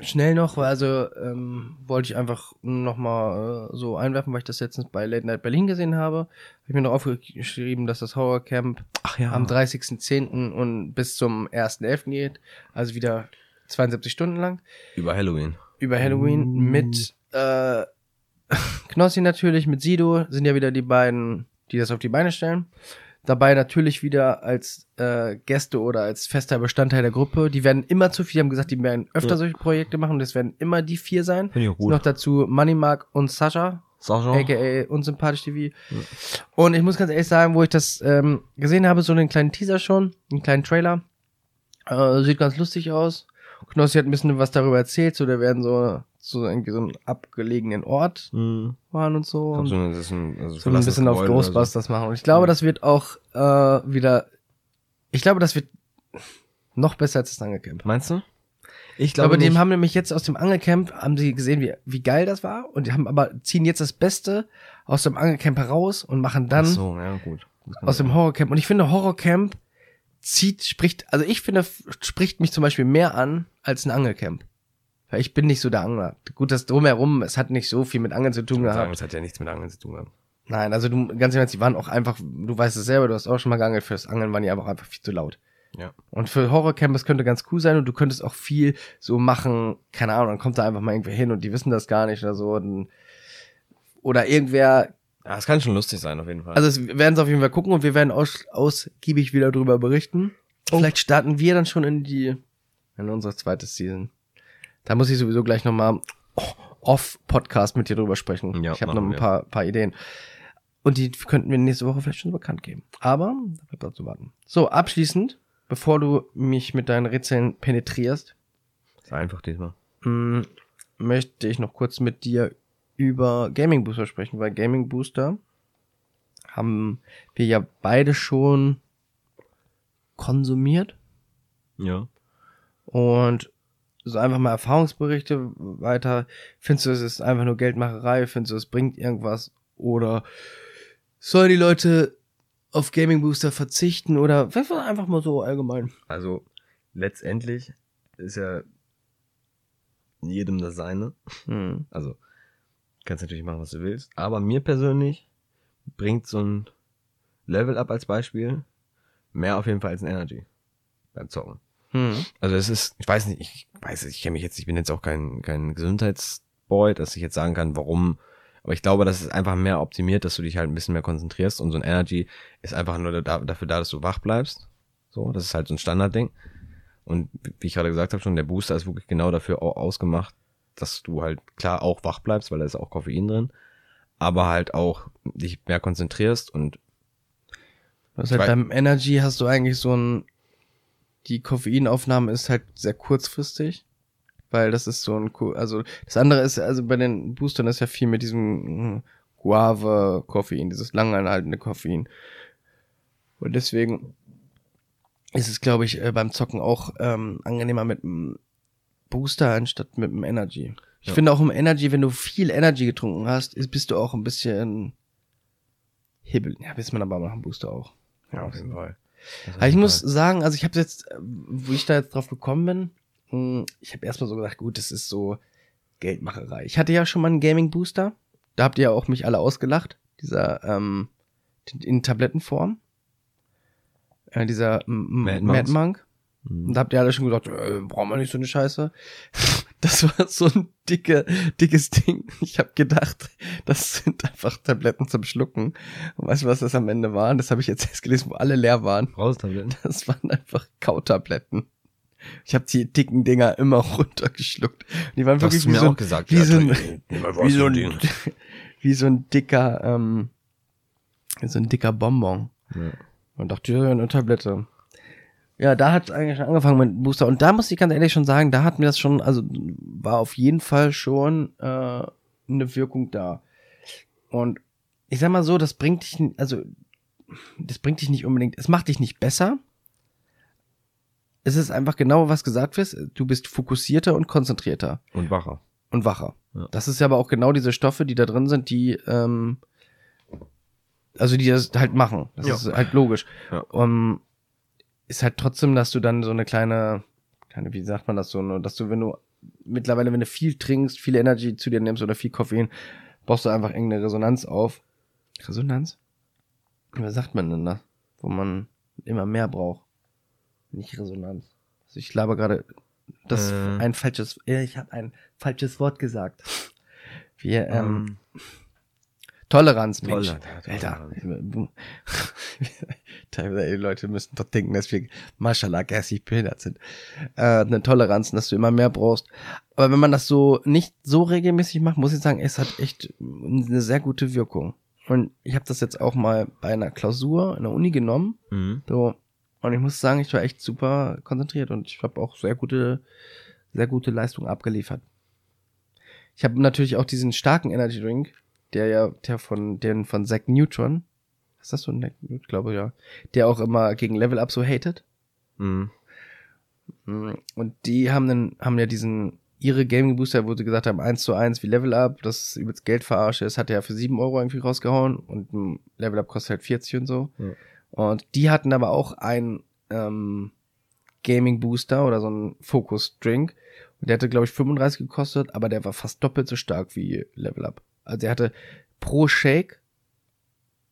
Speaker 3: schnell noch, weil also ähm, wollte ich einfach nochmal äh, so einwerfen, weil ich das letztens bei Late Night Berlin gesehen habe. Habe ich mir noch aufgeschrieben, dass das Horror Camp
Speaker 2: Ach ja.
Speaker 3: am 30.10. und bis zum 1.11. geht. Also wieder 72 Stunden lang.
Speaker 2: Über Halloween.
Speaker 3: Über Halloween
Speaker 2: Uh.
Speaker 3: mit äh, (laughs) Knossi natürlich, mit Sido sind ja wieder die beiden, die das auf die Beine stellen. Dabei natürlich wieder als äh, Gäste oder als fester Bestandteil der Gruppe. Die werden immer zu viel, die haben gesagt, die werden öfter
Speaker 2: Ja.
Speaker 3: solche Projekte machen und es werden immer die vier sein.
Speaker 2: Finde ich auch
Speaker 3: Noch dazu Money Mark und Sascha,
Speaker 2: Sargent.
Speaker 3: aka unsympathisch TV. Und ich muss ganz ehrlich sagen, wo ich das ähm, gesehen habe, so einen kleinen Teaser schon, einen kleinen Trailer, äh, sieht ganz lustig aus. Knossi hat ein bisschen was darüber erzählt, so da werden so so irgendwie so einen abgelegenen Ort
Speaker 2: Mhm.
Speaker 3: waren und so. Und
Speaker 2: so, ein- das ist ein, also
Speaker 3: so ein bisschen auf
Speaker 2: oder so.
Speaker 3: Ghostbusters machen. Und ich glaube, das wird auch äh, wieder. Ich glaube, das wird noch besser als das Angelcamp.
Speaker 2: Meinst du? Ich
Speaker 3: Ich glaube,
Speaker 2: glaube,
Speaker 3: die
Speaker 2: nicht.
Speaker 3: haben nämlich jetzt aus dem Angelcamp, haben sie gesehen, wie, wie geil das war. Und die haben aber, ziehen jetzt das Beste aus dem Angelcamp heraus und machen dann
Speaker 2: Ach so, ja, gut.
Speaker 3: Aus dem. Horrorcamp. Und ich finde, Horrorcamp zieht, spricht, also ich finde, spricht mich zum Beispiel mehr an als ein Angelcamp. Weil ich bin nicht so der Angler. Gut, das drumherum, es hat nicht so viel mit Angeln zu tun
Speaker 2: Ich würde sagen,
Speaker 3: gehabt.
Speaker 2: das hat ja nichts mit Angeln zu tun gehabt.
Speaker 3: Nein, also du, ganz im Ernst, die waren auch einfach, du weißt es selber, du hast auch schon mal geangelt, fürs Angeln waren die einfach, einfach viel zu laut.
Speaker 2: Ja.
Speaker 3: Und für Horrorcamp, das könnte ganz cool sein und du könntest auch viel so machen, keine Ahnung, dann kommt da einfach mal irgendwer hin und die wissen das gar nicht oder so. Dann, oder irgendwer,
Speaker 2: Ja, es kann schon lustig sein, auf jeden Fall.
Speaker 3: also es, wir werden es auf jeden Fall gucken und wir werden aus, ausgiebig wieder drüber berichten.
Speaker 2: Oh.
Speaker 3: Vielleicht starten wir dann schon in die, in unsere zweite Season. Da muss ich sowieso gleich nochmal off-Podcast mit dir drüber sprechen.
Speaker 2: Ja,
Speaker 3: ich habe noch ein paar, paar Ideen. Und die könnten wir nächste Woche vielleicht schon bekannt geben. Aber, da bleibt noch zu warten. So, abschließend, bevor du mich mit deinen Rätseln penetrierst,
Speaker 2: ist einfach diesmal.
Speaker 3: mh, möchte ich noch kurz mit dir über Gaming Booster sprechen, weil Gaming Booster haben wir ja beide schon konsumiert.
Speaker 2: Ja.
Speaker 3: Und so einfach mal Erfahrungsberichte weiter. Findest du, es ist einfach nur Geldmacherei? Findest du, es bringt irgendwas? Oder sollen die Leute auf Gaming Booster verzichten? Oder einfach mal so allgemein?
Speaker 2: Also letztendlich ist ja jedem das seine.
Speaker 3: Hm.
Speaker 2: Also kannst natürlich machen, was du willst. Aber mir persönlich bringt so ein Level Up als Beispiel mehr auf jeden Fall als ein Energy beim Zocken.
Speaker 3: Hm.
Speaker 2: Also es ist, ich weiß nicht, ich weiß, ich kenne mich jetzt, ich bin jetzt auch kein, kein Gesundheitsboy, dass ich jetzt sagen kann, warum. Aber ich glaube, das ist einfach mehr optimiert, dass du dich halt ein bisschen mehr konzentrierst und so ein Energy ist einfach nur da, dafür da, dass du wach bleibst. So, das ist halt so ein Standardding. Und wie ich gerade gesagt habe schon, der Booster ist wirklich genau dafür au- ausgemacht, dass du halt klar auch wach bleibst, weil da ist auch Koffein drin, aber halt auch dich mehr konzentrierst und
Speaker 3: Was halt beim Energy hast du eigentlich so ein, die Koffeinaufnahme ist halt sehr kurzfristig, weil das ist so ein, also das andere ist, also bei den Boostern ist ja viel mit diesem mm, Guave-Koffein, dieses langanhaltende Koffein. Und deswegen ist es, glaube ich, äh, beim Zocken auch ähm, angenehmer mit einem Booster anstatt mit einem Energy. Ich
Speaker 2: Ja.
Speaker 3: finde auch im Energy, wenn du viel Energy getrunken hast, ist, bist du auch ein bisschen hibbel. Ja, bist man aber nach dem Booster auch.
Speaker 2: Fall.
Speaker 3: Aber ich muss sagen, also ich habe jetzt, äh, wo ich da jetzt drauf gekommen bin, mh, ich habe erstmal so gedacht, gut, das ist so Geldmacherei. Ich hatte ja schon mal einen Gaming Booster. Da habt ihr ja auch mich alle ausgelacht. Dieser ähm, in Tablettenform. Äh, dieser
Speaker 2: Mad
Speaker 3: Mad? Monk.
Speaker 2: Mhm.
Speaker 3: Und da habt ihr alle schon gesagt, äh, brauchen wir nicht so eine Scheiße. (laughs) Das war so ein dicke, dickes Ding. Ich habe gedacht, das sind einfach Tabletten zum Schlucken. Und weißt du, was das am Ende waren? Das habe ich jetzt erst gelesen, wo alle leer waren.
Speaker 2: Raustabletten.
Speaker 3: Das waren einfach Kautabletten. Ich habe die dicken Dinger immer (laughs) runtergeschluckt. Die waren
Speaker 2: Das hast
Speaker 3: wirklich wie
Speaker 2: mir
Speaker 3: so,
Speaker 2: auch
Speaker 3: ein,
Speaker 2: gesagt.
Speaker 3: wie so ein- (laughs) wie, so ein, wie so ein dicker, ähm, so ein dicker Bonbon.
Speaker 2: Ja.
Speaker 3: Und dachte, ja, eine Tablette. Ja, da hat eigentlich schon angefangen mit Booster. Und da muss ich ganz ehrlich schon sagen, da hat mir das schon, also war auf jeden Fall schon äh, eine Wirkung da. Und ich sag mal so, das bringt dich, also das bringt dich nicht unbedingt, es macht dich nicht besser. Es ist einfach genau, was gesagt wird. Du bist fokussierter und konzentrierter
Speaker 2: Und wacher.
Speaker 3: und wacher.
Speaker 2: Ja.
Speaker 3: Das ist ja aber auch genau diese Stoffe, die da drin sind, die, ähm, also die das halt machen. Das
Speaker 2: Ja.
Speaker 3: ist halt logisch.
Speaker 2: Ja.
Speaker 3: Um, ist halt trotzdem, dass du dann so eine kleine, kleine, wie sagt man das so, ne, dass du, wenn du mittlerweile, wenn du viel trinkst, viel Energy zu dir nimmst oder viel Koffein, baust du einfach irgendeine Resonanz auf. Resonanz? Was sagt man denn da? Wo man immer mehr braucht. Nicht Resonanz. Also ich laber gerade das
Speaker 2: Äh.
Speaker 3: ein falsches, ja, ich habe ein falsches Wort gesagt. Wir, ähm, Toleranz, Mensch.
Speaker 2: Ja,
Speaker 3: Alter.
Speaker 2: Toleranz. (laughs)
Speaker 3: Teilweise, die Leute müssen doch denken, dass wir, Maschallah, geistig behindert sind. Äh, eine Toleranz, dass du immer mehr brauchst. Aber wenn man das so nicht so regelmäßig macht, muss ich sagen, es hat echt eine sehr gute Wirkung. Und ich habe das jetzt auch mal bei einer Klausur in der Uni genommen.
Speaker 2: Mhm.
Speaker 3: So. Und ich muss sagen, ich war echt super konzentriert und ich habe auch sehr gute, sehr gute Leistungen abgeliefert. Ich habe natürlich auch diesen starken Energy Drink, der ja, der von, den von Zack Neutron. Ist das so ein Zack Neutron? Ich glaube, ja. Der auch immer gegen Level Up so hatet.
Speaker 2: Mhm.
Speaker 3: Mm, Und die haben dann, haben ja diesen, ihre Gaming Booster, wo sie gesagt haben, 1 zu 1 wie Level Up, das ist übelst Geld verarsche, das hat er ja für 7 Euro irgendwie rausgehauen und Level Up kostet halt 40 und so.
Speaker 2: Ja.
Speaker 3: Und die hatten aber auch einen ähm, Gaming Booster oder so einen Focus Drink. Und der hatte, glaube ich, 35 gekostet, aber der war fast doppelt so stark wie Level Up. Also er hatte pro Shake,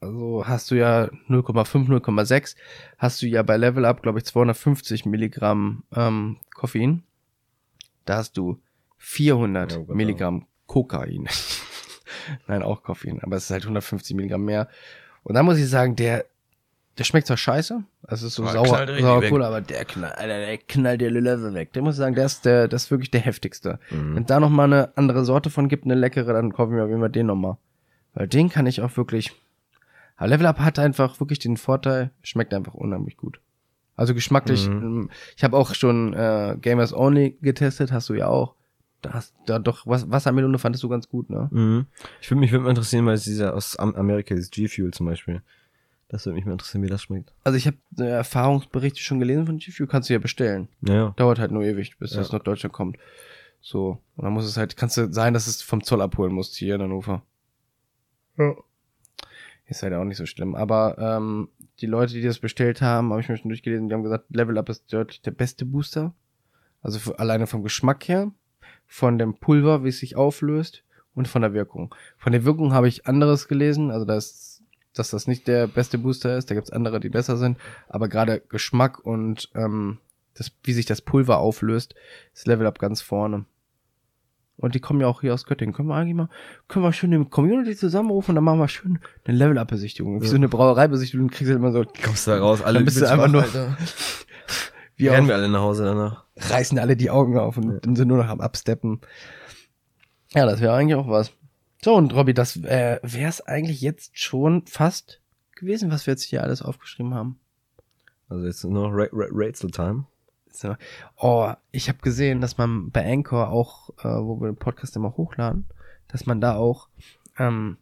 Speaker 3: also hast du ja 0,5, 0,6, hast du ja bei Level Up, glaube ich, 250 Milligramm ähm, Koffein. Da hast du 400
Speaker 2: Ja, genau.
Speaker 3: Milligramm Kokain. (laughs) Nein, auch Koffein, aber es ist halt 150 Milligramm mehr. Und da muss ich sagen, der, der schmeckt zwar scheiße, also es ist so
Speaker 2: Aber
Speaker 3: sauer, sauer. Cola, aber der knallt, Alter, der knallt dir Level weg. Der muss ich sagen, der ist der, das ist wirklich der heftigste.
Speaker 2: Mhm.
Speaker 3: Wenn da noch mal eine andere Sorte von gibt, eine leckere, dann kaufe ich mir auf jeden Fall den nochmal. Weil den kann ich auch wirklich. Aber Level Up hat einfach wirklich den Vorteil, schmeckt einfach unheimlich gut. Also geschmacklich,
Speaker 2: Mhm.
Speaker 3: ähm, ich habe auch schon äh, Gamers Only getestet, hast du ja auch. Da hast da doch was Wassermelone fandest du ganz gut, ne?
Speaker 2: Mhm. Ich würde mich würde mal interessieren, weil es dieser aus Am- Amerika, dieses G-Fuel zum Beispiel. Das würde mich mal interessieren, wie das schmeckt.
Speaker 3: Also ich habe äh, Erfahrungsberichte schon gelesen von G-Fuel, kannst du ja bestellen.
Speaker 2: Naja.
Speaker 3: Dauert halt nur ewig, bis
Speaker 2: Ja.
Speaker 3: das nach Deutschland kommt. So. Und dann muss es halt, kannst du sein, dass es vom Zoll abholen musst hier in Hannover.
Speaker 2: Ja.
Speaker 3: Ist halt auch nicht so schlimm. Aber ähm, die Leute, die das bestellt haben, habe ich mir schon durchgelesen, die haben gesagt, Level Up ist deutlich der beste Booster. Also für, alleine vom Geschmack her, von dem Pulver, wie es sich auflöst und von der Wirkung. Von der Wirkung habe ich anderes gelesen, also dass, dass das nicht der beste Booster ist, da gibt's andere, die besser sind, aber gerade Geschmack und ähm, das, wie sich das Pulver auflöst, ist Level Up ganz vorne. Und die kommen ja auch hier aus Göttingen. Können wir eigentlich mal, können wir schön eine Community zusammenrufen und dann machen wir schön eine Level-Up-Besichtigung. Wie
Speaker 2: Ja.
Speaker 3: so eine Brauereibesichtigung kriegst du immer so,
Speaker 2: Kommst du da raus, alle
Speaker 3: Dann bist du einfach nur-
Speaker 2: Alter. (laughs)
Speaker 3: wie auf,
Speaker 2: wir alle nach Hause danach.
Speaker 3: reißen alle die Augen auf und
Speaker 2: Ja.
Speaker 3: sind nur noch am Absteppen. Ja, das wäre eigentlich auch was. So, und Robby, das äh, wäre es eigentlich jetzt schon fast gewesen, was wir jetzt hier alles aufgeschrieben haben.
Speaker 2: Also jetzt nur noch Ra Ra Rätsel Time.
Speaker 3: So. Oh, ich habe gesehen, dass man bei Anchor auch, äh, wo wir den Podcast immer hochladen, dass man da auch ähm,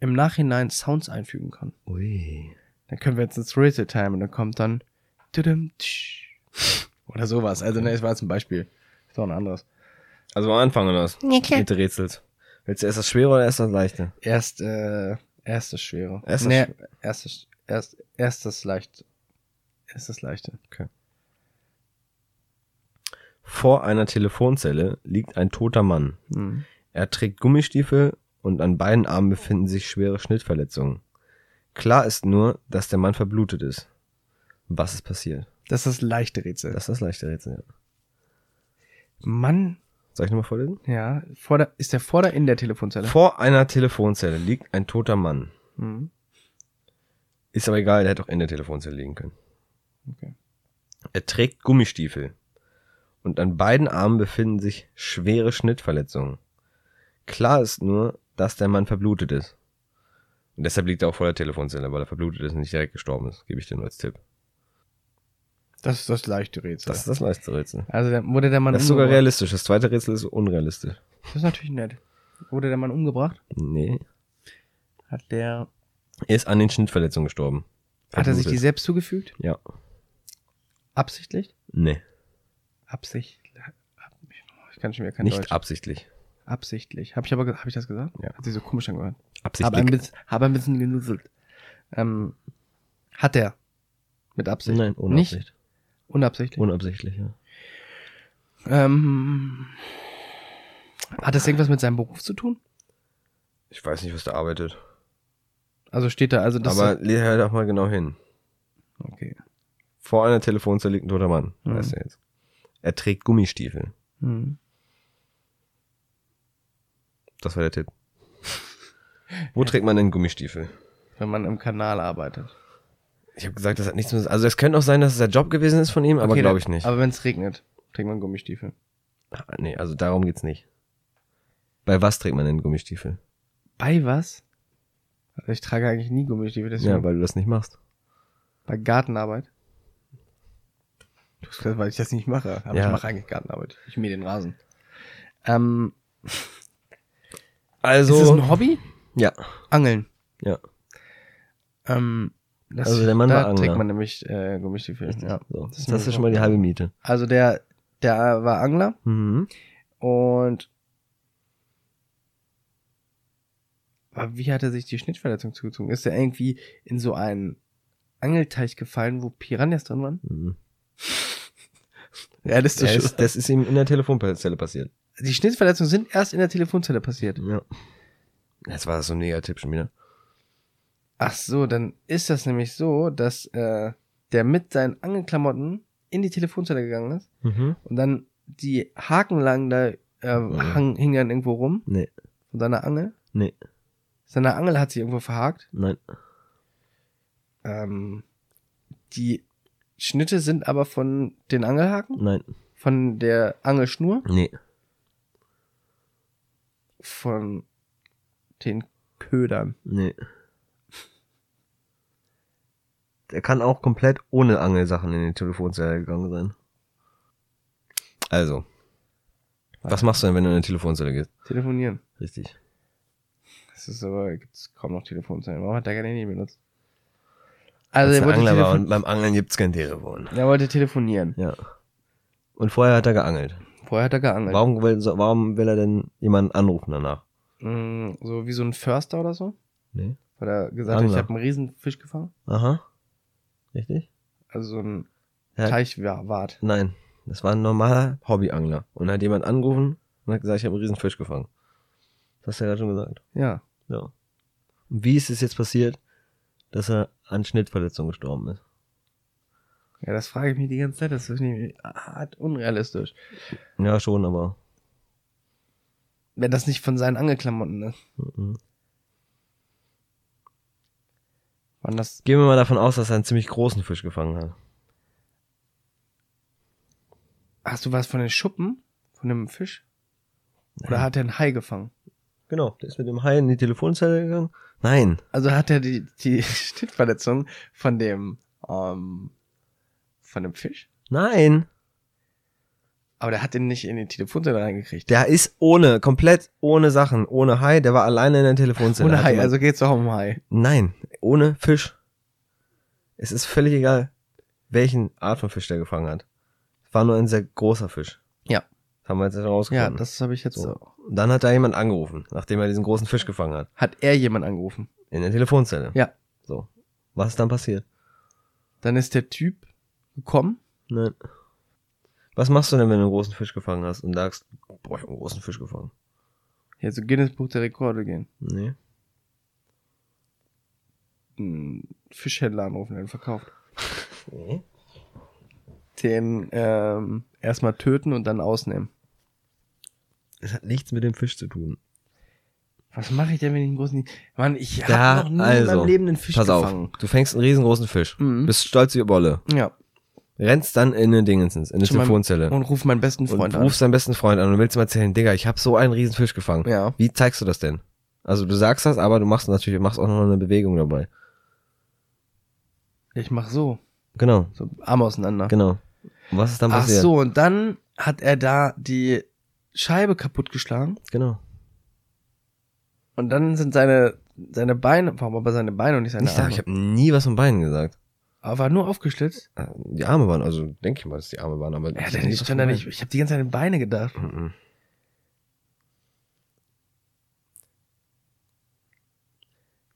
Speaker 3: im Nachhinein Sounds einfügen kann.
Speaker 2: Ui.
Speaker 3: Dann können wir jetzt ins Rätsel Time und dann kommt dann tudum, tsch, oder sowas. Also ne, es war jetzt ein Beispiel. Ist doch ein anderes.
Speaker 2: Also am Anfang oder was?
Speaker 1: Ja, klar.
Speaker 2: Mit Rätsels. Willst du erst das Schwere oder erst das Leichte?
Speaker 3: Erst äh, erst das Schwere.
Speaker 2: Erst das
Speaker 3: nee,
Speaker 2: Sch-
Speaker 3: erst das, erst erst das Leichte. Erst das Leichte.
Speaker 2: Vor einer Telefonzelle liegt ein toter Mann.
Speaker 3: Hm.
Speaker 2: Er trägt Gummistiefel und an beiden Armen befinden sich schwere Schnittverletzungen. Klar ist nur, dass der Mann verblutet ist. Was ist passiert?
Speaker 3: Das ist das leichte Rätsel.
Speaker 2: Das ist das leichte Rätsel, ja.
Speaker 3: Mann,
Speaker 2: Soll ich nochmal vorlesen?
Speaker 3: ja, vor der, ist der vor der in der Telefonzelle?
Speaker 2: Vor einer Telefonzelle liegt ein toter Mann.
Speaker 3: Hm.
Speaker 2: Ist aber egal, der hätte auch in der Telefonzelle liegen können.
Speaker 3: Okay.
Speaker 2: Er trägt Gummistiefel. Und an beiden Armen befinden sich schwere Schnittverletzungen. Klar ist nur, dass der Mann verblutet ist. Und deshalb liegt er auch vor der Telefonzelle, weil er verblutet ist und nicht direkt gestorben ist. Gebe ich dir nur als Tipp.
Speaker 3: Das ist das leichte Rätsel.
Speaker 2: Das ist das leichte Rätsel.
Speaker 3: also wurde der Mann
Speaker 2: Das ist sogar
Speaker 3: umgebracht?
Speaker 2: realistisch. Das zweite Rätsel ist unrealistisch.
Speaker 3: Das ist natürlich nett. Wurde der Mann umgebracht?
Speaker 2: Nee.
Speaker 3: Hat der
Speaker 2: Er ist an den Schnittverletzungen gestorben.
Speaker 3: hat er sich die selbst zugefügt?
Speaker 2: Ja.
Speaker 3: Absichtlich?
Speaker 2: Nee.
Speaker 3: Absicht. Ich kann schon wieder kein
Speaker 2: Nicht
Speaker 3: Deutsch.
Speaker 2: absichtlich.
Speaker 3: Absichtlich. Habe ich aber hab ich das gesagt?
Speaker 2: Ja.
Speaker 3: Hat sich so komisch angehört. Habe
Speaker 2: Absichtlich.
Speaker 3: ein bisschen, habe ein bisschen genusselt. Ähm, hat er mit Absicht?
Speaker 2: Nein, ohne
Speaker 3: Nicht?
Speaker 2: Absicht.
Speaker 3: Unabsichtlich.
Speaker 2: Unabsichtlich, ja.
Speaker 3: ähm, hat das irgendwas mit seinem Beruf zu tun?
Speaker 2: Ich weiß nicht, was der arbeitet.
Speaker 3: Also steht da, also das
Speaker 2: Aber leh hör doch mal genau hin.
Speaker 3: okay.
Speaker 2: Vor einer Telefonzelle liegt ein toter Mann.
Speaker 3: Mhm.
Speaker 2: Weißt du jetzt. Er trägt Gummistiefel.
Speaker 3: Hm.
Speaker 2: Das war der Tipp. Wo trägt man denn Gummistiefel?
Speaker 3: Wenn man im Kanal arbeitet.
Speaker 2: Ich habe gesagt, das hat nichts mit. Also es könnte auch sein, dass es der Job gewesen ist von ihm, aber
Speaker 3: Okay,
Speaker 2: glaube ich nicht.
Speaker 3: Aber wenn es regnet, trägt man Gummistiefel.
Speaker 2: Ah, nee, also darum geht's nicht. Bei was trägt man denn Gummistiefel?
Speaker 3: Bei was? Also ich trage eigentlich nie Gummistiefel, deswegen.
Speaker 2: Ja, weil du das nicht machst.
Speaker 3: Bei Gartenarbeit. Du hast gesagt, weil ich das nicht mache. Aber
Speaker 2: Ja.
Speaker 3: ich mache eigentlich Gartenarbeit. Ich mähe den Rasen. Ähm,
Speaker 2: Also.
Speaker 3: ist es ein Hobby?
Speaker 2: ja,
Speaker 3: Angeln.
Speaker 2: ja.
Speaker 3: Ähm, das,
Speaker 2: Also der Mann
Speaker 3: da
Speaker 2: war Angler.
Speaker 3: trägt man nämlich äh, Gummistiefel. Ja.
Speaker 2: So,
Speaker 3: Das
Speaker 2: das,
Speaker 3: ist
Speaker 2: du
Speaker 3: so
Speaker 2: schon mal die halbe Miete.
Speaker 3: Also der, der war Angler
Speaker 2: Mhm.
Speaker 3: und wie hat er sich die Schnittverletzung zugezogen? Ist er irgendwie in so einen Angelteich gefallen, wo Piranhas drin waren?
Speaker 2: mhm.
Speaker 3: Realistisch.
Speaker 2: Das, ist, das ist ihm in der Telefonzelle passiert.
Speaker 3: Die Schnittverletzungen sind erst in der Telefonzelle passiert.
Speaker 2: Ja. Jetzt war das so ein Negativ schon wieder.
Speaker 3: Ach so, dann ist das nämlich so, dass äh, der mit seinen Angelklamotten in die Telefonzelle gegangen ist
Speaker 2: Mhm.
Speaker 3: und dann die Haken lagen da, äh, hang, hingen dann irgendwo rum
Speaker 2: Nee,
Speaker 3: von seiner Angel.
Speaker 2: nee,
Speaker 3: Seine Angel hat sich irgendwo verhakt.
Speaker 2: nein.
Speaker 3: Ähm, die Schnitte sind aber von den Angelhaken,
Speaker 2: Nein.
Speaker 3: von der Angelschnur,
Speaker 2: Nee.
Speaker 3: von den Ködern.
Speaker 2: Nee. Der kann auch komplett ohne Angelsachen in die Telefonzelle gegangen sein. Also, Was machst du denn, wenn du in eine Telefonzelle gehst?
Speaker 3: Telefonieren.
Speaker 2: Richtig.
Speaker 3: Das ist aber, gibt's kaum noch Telefonzellen. Warum hat der kein Handy benutzt? Also,
Speaker 2: Als
Speaker 3: er wollte,
Speaker 2: Angler war und beim Angeln gibt's kein Telefon.
Speaker 3: er wollte telefonieren.
Speaker 2: Ja. Und vorher hat er geangelt.
Speaker 3: Vorher hat er geangelt.
Speaker 2: Warum will, warum will er denn jemanden anrufen danach?
Speaker 3: Mm, So wie so ein Förster oder so.
Speaker 2: Nee.
Speaker 3: Weil er gesagt hat,
Speaker 2: Angler.
Speaker 3: ich habe einen Riesenfisch gefangen.
Speaker 2: Aha. Richtig?
Speaker 3: Also so ein
Speaker 2: Ja.
Speaker 3: Teichwart.
Speaker 2: Nein. Das war ein normaler Hobbyangler. Und hat jemand angerufen und hat gesagt, ich habe einen riesen Fisch gefangen. Das hast du ja gerade schon gesagt.
Speaker 3: Ja.
Speaker 2: Ja. Und wie ist es jetzt passiert, dass er an Schnittverletzung gestorben ist?
Speaker 3: Ja, das frage ich mich die ganze Zeit. Das ist nicht hart unrealistisch.
Speaker 2: Ja, schon, aber.
Speaker 3: Wenn das nicht von seinen Angelklamotten ist.
Speaker 2: mhm.
Speaker 3: Wann das.
Speaker 2: Gehen wir mal davon aus, dass er einen ziemlich großen Fisch gefangen hat.
Speaker 3: Hast du was von den Schuppen? Von dem Fisch? Oder hat er einen Hai gefangen?
Speaker 2: Genau, der ist mit dem Hai in die Telefonzelle gegangen. Nein.
Speaker 3: Also hat er die, die (laughs) Schnittverletzung von dem, ähm, von dem Fisch?
Speaker 2: Nein.
Speaker 3: Aber der hat den nicht in die Telefonzelle reingekriegt.
Speaker 2: Der ist ohne, komplett ohne Sachen, ohne Hai, der war alleine in der Telefonzelle.
Speaker 3: Ohne Hai, also geht's auch um Hai.
Speaker 2: Nein, ohne Fisch. Es ist völlig egal, welchen Art von Fisch der gefangen hat. Es war nur ein sehr großer Fisch.
Speaker 3: Ja.
Speaker 2: Das haben wir jetzt
Speaker 3: Ja,
Speaker 2: rausgefunden.
Speaker 3: das habe ich jetzt
Speaker 2: so. Und Dann hat da jemand angerufen, nachdem er diesen großen Fisch gefangen hat.
Speaker 3: Hat er jemand angerufen?
Speaker 2: In der Telefonzelle.
Speaker 3: Ja.
Speaker 2: So. Was ist dann passiert?
Speaker 3: Dann ist der Typ gekommen.
Speaker 2: Nein. Was machst du denn, wenn du einen großen Fisch gefangen hast und sagst, boah, ich hab einen großen Fisch gefangen?
Speaker 3: Hier zu Guinness Buch der Rekorde gehen.
Speaker 2: Nee.
Speaker 3: Einen Fischhändler anrufen, der ihn verkauft. (laughs)
Speaker 2: nee.
Speaker 3: Den ähm, erstmal töten und dann ausnehmen.
Speaker 2: Das hat nichts mit dem Fisch zu tun.
Speaker 3: Was mache ich denn, wenn ich einen großen... Mann, ich habe
Speaker 2: Ja,
Speaker 3: noch nie in
Speaker 2: also,
Speaker 3: meinem Leben einen Fisch
Speaker 2: Pass
Speaker 3: gefangen.
Speaker 2: auf, du fängst einen riesengroßen Fisch,
Speaker 3: Mhm.
Speaker 2: bist stolz wie Bolle,
Speaker 3: Ja.
Speaker 2: Rennst dann in eine Dingensens, in eine Telefonzelle
Speaker 3: Und ruf meinen besten
Speaker 2: und
Speaker 3: Freund an.
Speaker 2: rufst deinen besten Freund an und willst ihm erzählen, Digga, ich habe so einen riesen Fisch gefangen.
Speaker 3: Ja.
Speaker 2: Wie zeigst du das denn? Also du sagst das, aber du machst natürlich, machst auch noch eine Bewegung dabei.
Speaker 3: Ich mach so.
Speaker 2: Genau,
Speaker 3: So Arme auseinander.
Speaker 2: genau. Und was ist dann
Speaker 3: Ach
Speaker 2: passiert?
Speaker 3: so, und dann hat er da die Scheibe kaputtgeschlagen.
Speaker 2: Genau.
Speaker 3: Und dann sind seine, seine Beine, warum aber seine Beine und nicht seine
Speaker 2: Ich sag,
Speaker 3: Arme?
Speaker 2: ich habe nie was von Beinen gesagt.
Speaker 3: Aber nur aufgeschlitzt.
Speaker 2: Äh, Die Arme waren, also denke ich mal, dass die Arme waren, aber
Speaker 3: Ja,
Speaker 2: ich
Speaker 3: dann ich
Speaker 2: was
Speaker 3: stand
Speaker 2: von
Speaker 3: da nicht. Ich habe die ganze Zeit an Beine gedacht.
Speaker 2: Mhm.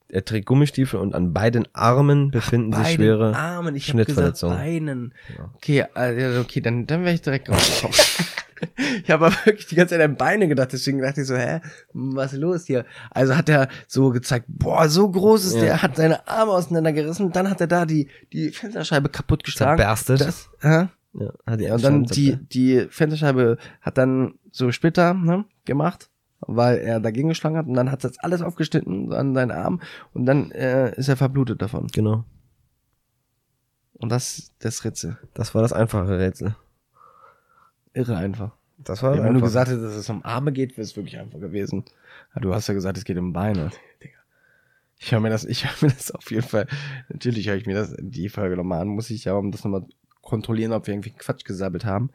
Speaker 2: Er trägt Gummistiefel und an beiden Armen befinden sich
Speaker 3: Beiden
Speaker 2: schwere
Speaker 3: Armen, ich habe gesagt
Speaker 2: Schnittverletzungen.
Speaker 3: Beinen.
Speaker 2: Ja.
Speaker 3: Okay, also, okay, dann, dann wäre ich direkt rausgekommen. (laughs) ich habe aber wirklich die ganze Zeit an Beine gedacht, deswegen dachte ich so, hä, was ist los hier? Also hat er so gezeigt, boah, so groß ist
Speaker 2: Ja.
Speaker 3: der, hat seine Arme auseinandergerissen, dann hat er da die, die Fensterscheibe kaputtgeschlagen.
Speaker 2: Zerberstet.
Speaker 3: Das, hä?
Speaker 2: Ja, hat die
Speaker 3: und dann die, die Fensterscheibe hat dann so Splitter ne, gemacht, weil er dagegen geschlagen hat und dann hat das alles aufgeschnitten so an seinen Arm und dann äh, ist er verblutet davon.
Speaker 2: Genau.
Speaker 3: Und das, das Ritze.
Speaker 2: Das war das einfache Rätsel.
Speaker 3: Irre einfach.
Speaker 2: Das war
Speaker 3: Ja, wenn du gesagt hättest, dass es um Arme geht, wäre es wirklich einfach gewesen. Aber du hast ja gesagt, es geht um Beine. Ich höre mir das, ich höre mir das auf jeden Fall. Natürlich höre ich mir das die Folge nochmal an, muss ich ja, um das nochmal kontrollieren, ob wir irgendwie Quatsch gesabbelt haben.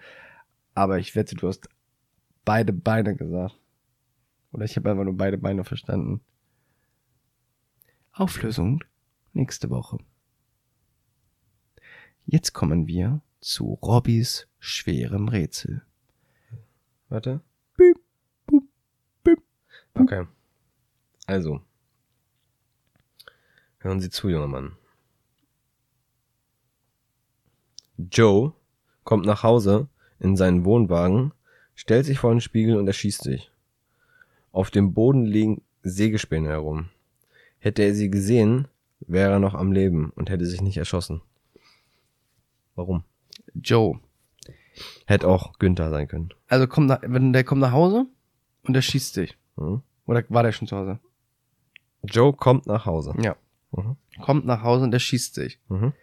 Speaker 3: Aber ich wette, du hast beide Beine gesagt. Oder ich habe einfach nur beide Beine verstanden. Auflösung nächste Woche. Jetzt kommen wir zu Robbys schwerem Rätsel.
Speaker 2: Warte.
Speaker 3: Piep, pup, piep,
Speaker 2: Okay. Also. Hören Sie zu, junger Mann. Joe kommt nach Hause in seinen Wohnwagen, stellt sich vor den Spiegel und erschießt sich. Auf dem Boden liegen Sägespäne herum. Hätte er sie gesehen, wäre er noch am Leben und hätte sich nicht erschossen. Warum?
Speaker 3: Joe.
Speaker 2: Hätte auch Günther sein können.
Speaker 3: Also kommt nach, wenn der kommt nach Hause und der schießt sich.
Speaker 2: Hm?
Speaker 3: Oder war der schon zu Hause?
Speaker 2: Joe kommt nach Hause.
Speaker 3: Ja.
Speaker 2: Mhm.
Speaker 3: Kommt nach Hause und der schießt sich.
Speaker 2: Mhm.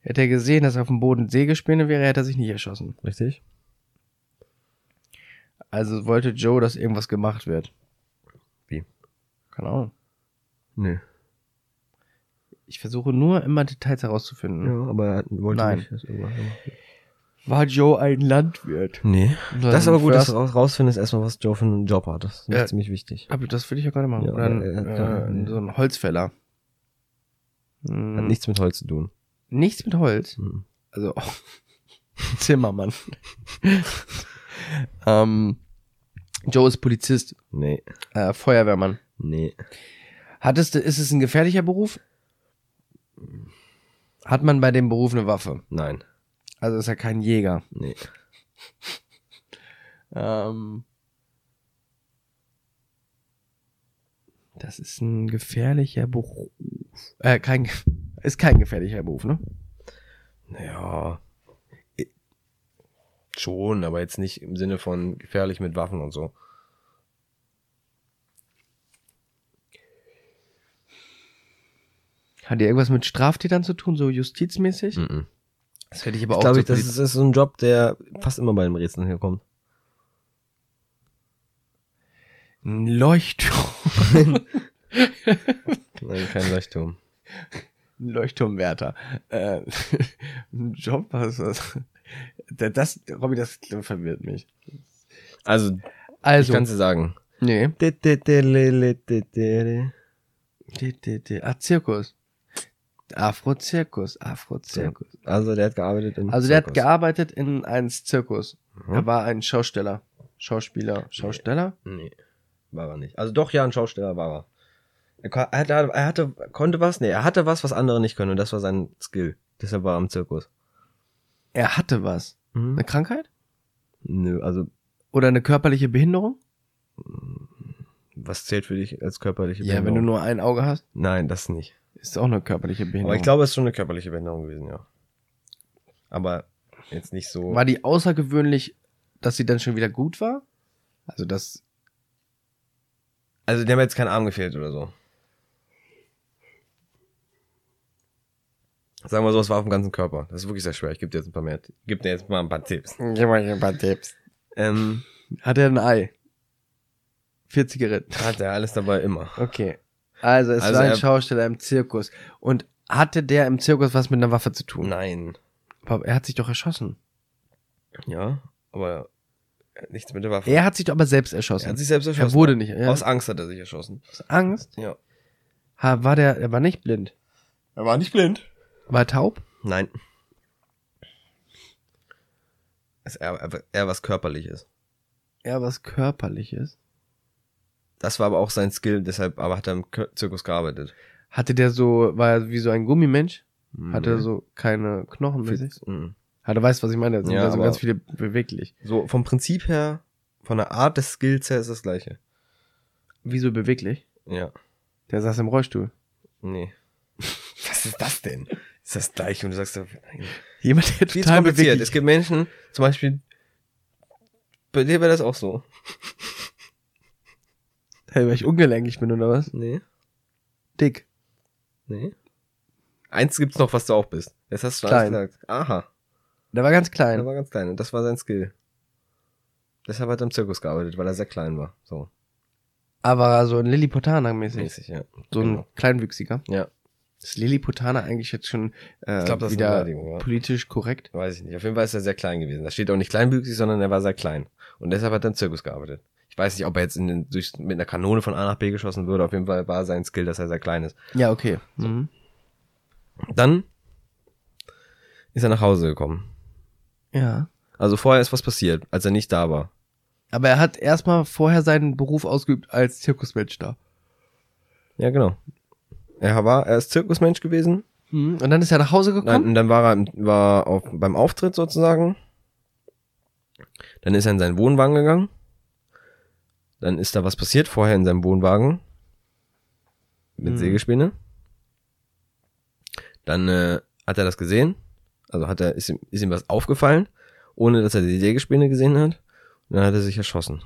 Speaker 3: Hätte er gesehen, dass auf dem Boden Sägespäne wäre, hätte er sich nicht erschossen.
Speaker 2: Richtig?
Speaker 3: Also wollte Joe, dass irgendwas gemacht wird.
Speaker 2: Wie?
Speaker 3: Keine Ahnung.
Speaker 2: Nö.
Speaker 3: Ich versuche nur immer Details herauszufinden.
Speaker 2: Ja, aber er wollte
Speaker 3: Nein.
Speaker 2: nicht, dass irgendwas gemacht wird.
Speaker 3: War Joe ein Landwirt?
Speaker 2: Nee. Das ist aber gut, dass du raus- rausfindest erstmal, was Joe für einen Job hat. Das ist
Speaker 3: Ja.
Speaker 2: ziemlich wichtig.
Speaker 3: Aber das will ich ja gerade machen.
Speaker 2: Ja,
Speaker 3: Oder ein,
Speaker 2: hat
Speaker 3: äh, so ein Holzfäller.
Speaker 2: Hat
Speaker 3: Hm,
Speaker 2: nichts mit Holz zu tun.
Speaker 3: nichts mit Holz.
Speaker 2: Mhm.
Speaker 3: Also (laughs) Zimmermann. (laughs) ähm, Joe ist Polizist,
Speaker 2: Nee.
Speaker 3: äh, Feuerwehrmann.
Speaker 2: Nee.
Speaker 3: Hattest du, ist es ein gefährlicher Beruf? Hat man bei dem Beruf eine Waffe?
Speaker 2: Nein.
Speaker 3: Also ist er kein Jäger.
Speaker 2: Nee. (laughs)
Speaker 3: Ähm, das ist ein gefährlicher Beruf. Äh, kein, ist kein gefährlicher Beruf, ne?
Speaker 2: Naja. Schon, aber jetzt nicht im Sinne von gefährlich mit Waffen und so.
Speaker 3: Hat die irgendwas mit Straftätern zu tun, so justizmäßig?
Speaker 2: Mhm.
Speaker 3: Das hätte ich aber
Speaker 2: Ich
Speaker 3: auch
Speaker 2: glaube,
Speaker 3: so
Speaker 2: ich, das ist, ist so ein Job, der fast immer bei den Rätseln herkommt.
Speaker 3: ein Leuchtturm. (laughs)
Speaker 2: Nein, kein Leuchtturm.
Speaker 3: Ein Leuchtturmwärter. Äh, (laughs) ein Job, was ist das? Da- Das, Robby, das verwirrt mich.
Speaker 2: Also, ich
Speaker 3: Also,
Speaker 2: kann dir sagen.
Speaker 3: nee. Ah, Zirkus. Afro-Zirkus, Afro-Zirkus.
Speaker 2: Also, der hat gearbeitet in
Speaker 3: Also der hat
Speaker 2: Zirkus.
Speaker 3: gearbeitet in einem Zirkus.
Speaker 2: Mhm.
Speaker 3: Er war ein Schausteller. Schauspieler. Schausteller?
Speaker 2: Nee, war er nicht. Also doch, ja, ein Schausteller war er. Er, hatte, er hatte, konnte was? Nee, er hatte was, was andere nicht können und das war sein Skill. Deshalb war er am Zirkus.
Speaker 3: Er hatte was. Eine Krankheit?
Speaker 2: Nö, also
Speaker 3: Oder eine körperliche Behinderung?
Speaker 2: was zählt für dich als körperliche
Speaker 3: Ja, wenn du nur ein Auge hast,
Speaker 2: Nein, das nicht.
Speaker 3: Ist auch eine körperliche Behinderung.
Speaker 2: Aber ich glaube, es ist schon eine körperliche Behinderung gewesen, ja. Aber jetzt nicht so.
Speaker 3: War die außergewöhnlich, dass sie dann schon wieder gut war? Also das.
Speaker 2: Also, der hat jetzt keinen Arm gefehlt oder so. Sagen wir so, es war auf dem ganzen Körper. Das ist wirklich sehr schwer. Ich gebe dir jetzt ein paar mehr. Gib dir jetzt mal ein paar Tipps.
Speaker 3: Gib mal ein paar Tipps.
Speaker 2: Ähm,
Speaker 3: Hat er ein Ei? Vier Zigaretten.
Speaker 2: hat er alles dabei immer.
Speaker 3: Okay. Also es
Speaker 2: Also
Speaker 3: war ein
Speaker 2: er-
Speaker 3: Schausteller im Zirkus. Und hatte der im Zirkus was mit einer Waffe zu tun?
Speaker 2: Nein.
Speaker 3: Aber er hat sich doch erschossen.
Speaker 2: Ja, aber er hat nichts mit der Waffe.
Speaker 3: Er hat sich doch aber selbst
Speaker 2: Er
Speaker 3: erschossen.
Speaker 2: hat sich selbst erschossen.
Speaker 3: Er wurde nicht. Er,
Speaker 2: Aus Angst hat er sich erschossen.
Speaker 3: aus Angst?
Speaker 2: Ja.
Speaker 3: Ha, war der, er war nicht blind.
Speaker 2: Er war nicht blind.
Speaker 3: War er taub?
Speaker 2: Nein. Es ist eher, eher was Körperliches.
Speaker 3: Ja, was körperliches.
Speaker 2: Das war aber auch sein Skill, deshalb aber hat er im Zirkus gearbeitet.
Speaker 3: Hatte der so, war er wie so ein Gummimensch? Hatte
Speaker 2: Mhm.
Speaker 3: so keine Knochen mäßig?
Speaker 2: Fit- mhm.
Speaker 3: Ja, du weißt, was ich meine. Sind
Speaker 2: Ja, aber-
Speaker 3: ganz viele beweglich.
Speaker 2: So vom Prinzip her, von der Art des Skills her ist das gleiche.
Speaker 3: Wieso beweglich?
Speaker 2: Ja.
Speaker 3: Der saß im Rollstuhl.
Speaker 2: Nee. (laughs) Was ist das denn? Ist das gleiche und du sagst, nein.
Speaker 3: Jemand, der total
Speaker 2: kompliziert.
Speaker 3: beweglich
Speaker 2: Es gibt Menschen, zum Beispiel, bei dir wäre das auch so.
Speaker 3: Hey, weil ich ungelenkig bin oder was?
Speaker 2: Nee.
Speaker 3: Dick.
Speaker 2: Nee. Eins gibt's noch, was du auch bist. Das hast du
Speaker 3: Klein.
Speaker 2: alles gesagt. Aha.
Speaker 3: Der war ganz klein.
Speaker 2: war ganz klein und das war sein Skill. Deshalb hat er im Zirkus gearbeitet, weil er sehr klein war. So.
Speaker 3: Aber so ein Lilliputaner-mäßig.
Speaker 2: Mäßig, ja.
Speaker 3: So ein
Speaker 2: Genau.
Speaker 3: Kleinwüchsiger.
Speaker 2: Ja.
Speaker 3: Ist Lilliputaner eigentlich jetzt schon äh,
Speaker 2: Ich glaub, das
Speaker 3: wieder
Speaker 2: ja.
Speaker 3: politisch korrekt?
Speaker 2: Weiß ich nicht. Auf jeden Fall ist er sehr klein gewesen. Da steht auch nicht kleinwüchsig, sondern er war sehr klein. Und deshalb hat er im Zirkus gearbeitet. Weiß nicht, ob er jetzt in den, durch, mit einer Kanone von A nach B geschossen würde. Auf jeden Fall war sein Skill, dass er sehr klein ist.
Speaker 3: Ja, okay. Mhm.
Speaker 2: Dann ist er nach Hause gekommen.
Speaker 3: Ja.
Speaker 2: Also vorher ist was passiert, als er nicht da war.
Speaker 3: Aber er hat erstmal vorher seinen Beruf ausgeübt als Zirkusmensch da.
Speaker 2: Ja, genau. Er war, er ist Zirkusmensch gewesen.
Speaker 3: Mhm. Und dann ist er nach Hause gekommen?
Speaker 2: und dann war er war auf, beim Auftritt sozusagen. Dann ist er in seinen Wohnwagen gegangen. Dann ist da was passiert vorher in seinem Wohnwagen. Mit
Speaker 3: Mhm.
Speaker 2: Sägespäne. Dann äh, hat er das gesehen. Also hat er, ist ihm, ist ihm was aufgefallen, ohne dass er die Sägespäne gesehen hat. Und dann hat er sich erschossen.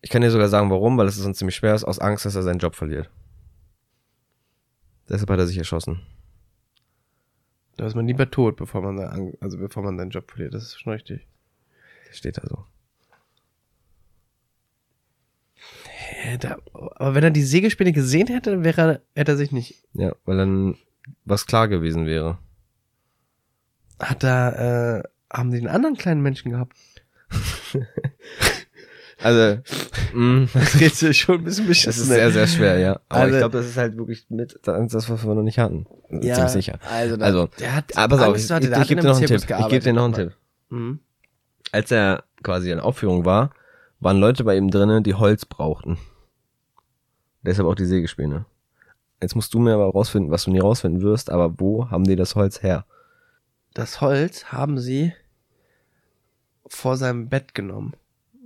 Speaker 2: Ich kann dir sogar sagen, warum, weil es sonst ziemlich schwer ist, aus Angst, dass er seinen Job verliert. Deshalb hat er sich erschossen.
Speaker 3: Da ist man lieber tot, bevor man, sein, also bevor man seinen Job verliert. Das ist schon richtig.
Speaker 2: Das steht da so.
Speaker 3: Da, aber wenn er die Sägespäne gesehen hätte, dann wäre er, hätte er sich nicht.
Speaker 2: Ja, weil dann was klar gewesen wäre.
Speaker 3: hat da, äh, haben die einen anderen kleinen Menschen gehabt? (laughs)
Speaker 2: Also, mh, (laughs)
Speaker 3: Das Rätsel ist schon ein bisschen
Speaker 2: das
Speaker 3: beschissen.
Speaker 2: ist sehr, sehr schwer, ja. Aber
Speaker 3: Also-
Speaker 2: ich glaube, das ist halt wirklich mit das, was wir noch nicht hatten.
Speaker 3: ja,
Speaker 2: Ziemlich sicher.
Speaker 3: Also, da-
Speaker 2: Also,
Speaker 3: der hat
Speaker 2: Aber
Speaker 3: Angst,
Speaker 2: ich,
Speaker 3: hatte,
Speaker 2: ich, ich
Speaker 3: in
Speaker 2: gebe dir noch einen Tipp. Ich gebe dir noch einen Tipp.
Speaker 3: Mhm.
Speaker 2: Als er quasi in Aufführung war, waren Leute bei ihm drinnen, die Holz brauchten. Deshalb auch die Sägespäne. Jetzt musst du mir aber rausfinden, was du nie rausfinden wirst, aber wo haben die das Holz her?
Speaker 3: Das Holz haben sie vor seinem Bett genommen.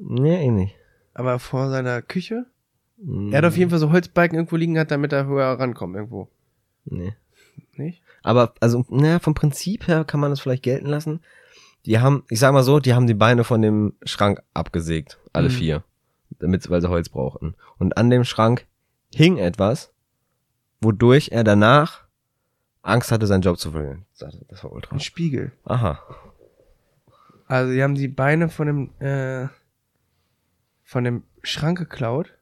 Speaker 2: Nee, eh nicht.
Speaker 3: Aber vor seiner Küche?
Speaker 2: Mm,
Speaker 3: Er hat auf jeden Fall so Holzbalken irgendwo liegen hat, damit er höher rankommt irgendwo.
Speaker 2: Nee.
Speaker 3: Nicht?
Speaker 2: Aber, also, naja, vom Prinzip her kann man das vielleicht gelten lassen. Die haben, ich sag mal so, die haben die Beine von dem Schrank abgesägt. Alle
Speaker 3: Mhm.
Speaker 2: vier. Damit, weil sie Holz brauchten. Und an dem Schrank hing etwas, wodurch er danach Angst hatte, seinen Job zu verlieren. Das war ultra.
Speaker 3: Ein Spiegel.
Speaker 2: Aha.
Speaker 3: Also die haben die Beine von dem äh, von dem Schrank geklaut.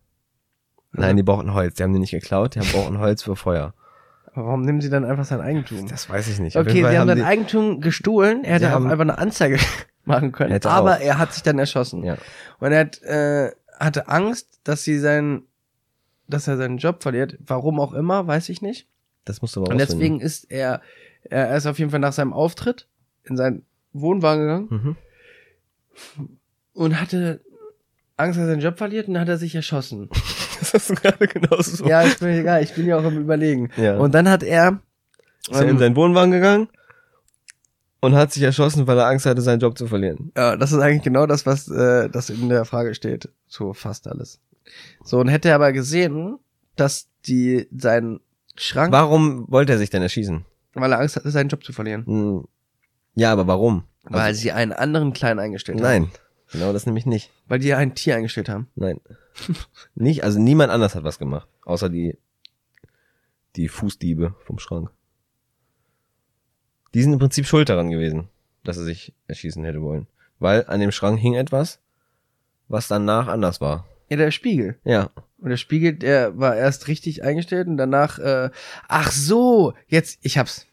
Speaker 2: Nein, die brauchten Holz. Die haben die nicht geklaut, die haben brauchten Holz für Feuer.
Speaker 3: Aber warum nehmen sie dann einfach sein Eigentum?
Speaker 2: Das weiß ich nicht.
Speaker 3: Okay, sie haben sein
Speaker 2: die-
Speaker 3: Eigentum gestohlen. Er hätte auch
Speaker 2: haben-
Speaker 3: einfach eine Anzeige (laughs) machen können. Aber
Speaker 2: auch.
Speaker 3: er hat sich dann erschossen.
Speaker 2: Ja.
Speaker 3: Und er hat, äh, hatte Angst, dass sie sein, dass er seinen Job verliert. Warum auch immer, weiß ich nicht.
Speaker 2: Das musst du aber
Speaker 3: Und deswegen ist er, er ist auf jeden Fall nach seinem Auftritt in seinen Wohnwagen gegangen
Speaker 2: Mhm.
Speaker 3: und hatte Angst, dass er seinen Job verliert und dann hat er sich erschossen. (laughs)
Speaker 2: Das hast du gerade genauso so.
Speaker 3: Ja, ist mir egal, ich bin ja auch im Überlegen.
Speaker 2: Ja.
Speaker 3: Und dann hat er,
Speaker 2: ist er in
Speaker 3: ähm,
Speaker 2: seinen Wohnwagen gegangen und hat sich erschossen, weil er Angst hatte, seinen Job zu verlieren.
Speaker 3: ja, das ist eigentlich genau das, was äh, das in der Frage steht. So fast alles. So, und hätte er aber gesehen, dass die seinen Schrank,
Speaker 2: Warum wollte er sich denn erschießen?
Speaker 3: weil er Angst hatte, seinen Job zu verlieren.
Speaker 2: Hm, Ja, aber warum?
Speaker 3: Weil sie einen anderen Kleinen eingestellt haben.
Speaker 2: Nein, genau das nämlich nicht.
Speaker 3: Weil die ein Tier eingestellt haben.
Speaker 2: Nein. Nicht, also niemand anders hat was gemacht, außer die die Fußdiebe vom Schrank. Die sind im Prinzip schuld daran gewesen, dass er sich erschießen hätte wollen, weil an dem Schrank hing etwas, was danach anders war.
Speaker 3: Ja, der Spiegel.
Speaker 2: Ja,
Speaker 3: Und der Spiegel, der war erst richtig eingestellt und danach, äh, ach so, jetzt, ich hab's.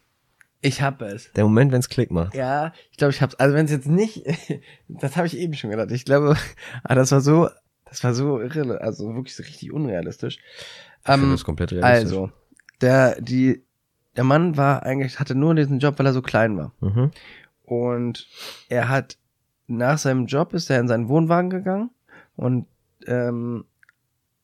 Speaker 3: Ich hab es.
Speaker 2: der Moment, wenn es Klick macht.
Speaker 3: Ja, ich glaube, ich hab's. Also wenn es jetzt nicht, (laughs) das habe ich eben schon gedacht. Ich glaube, (laughs) ah, das war so, das war so irre, also wirklich so richtig unrealistisch.
Speaker 2: Ich
Speaker 3: Ähm,
Speaker 2: das komplett realistisch.
Speaker 3: also, der, die, der Mann war eigentlich, hatte nur diesen Job, weil er so klein war.
Speaker 2: Mhm.
Speaker 3: Und er hat nach seinem Job ist er in seinen Wohnwagen gegangen und ähm,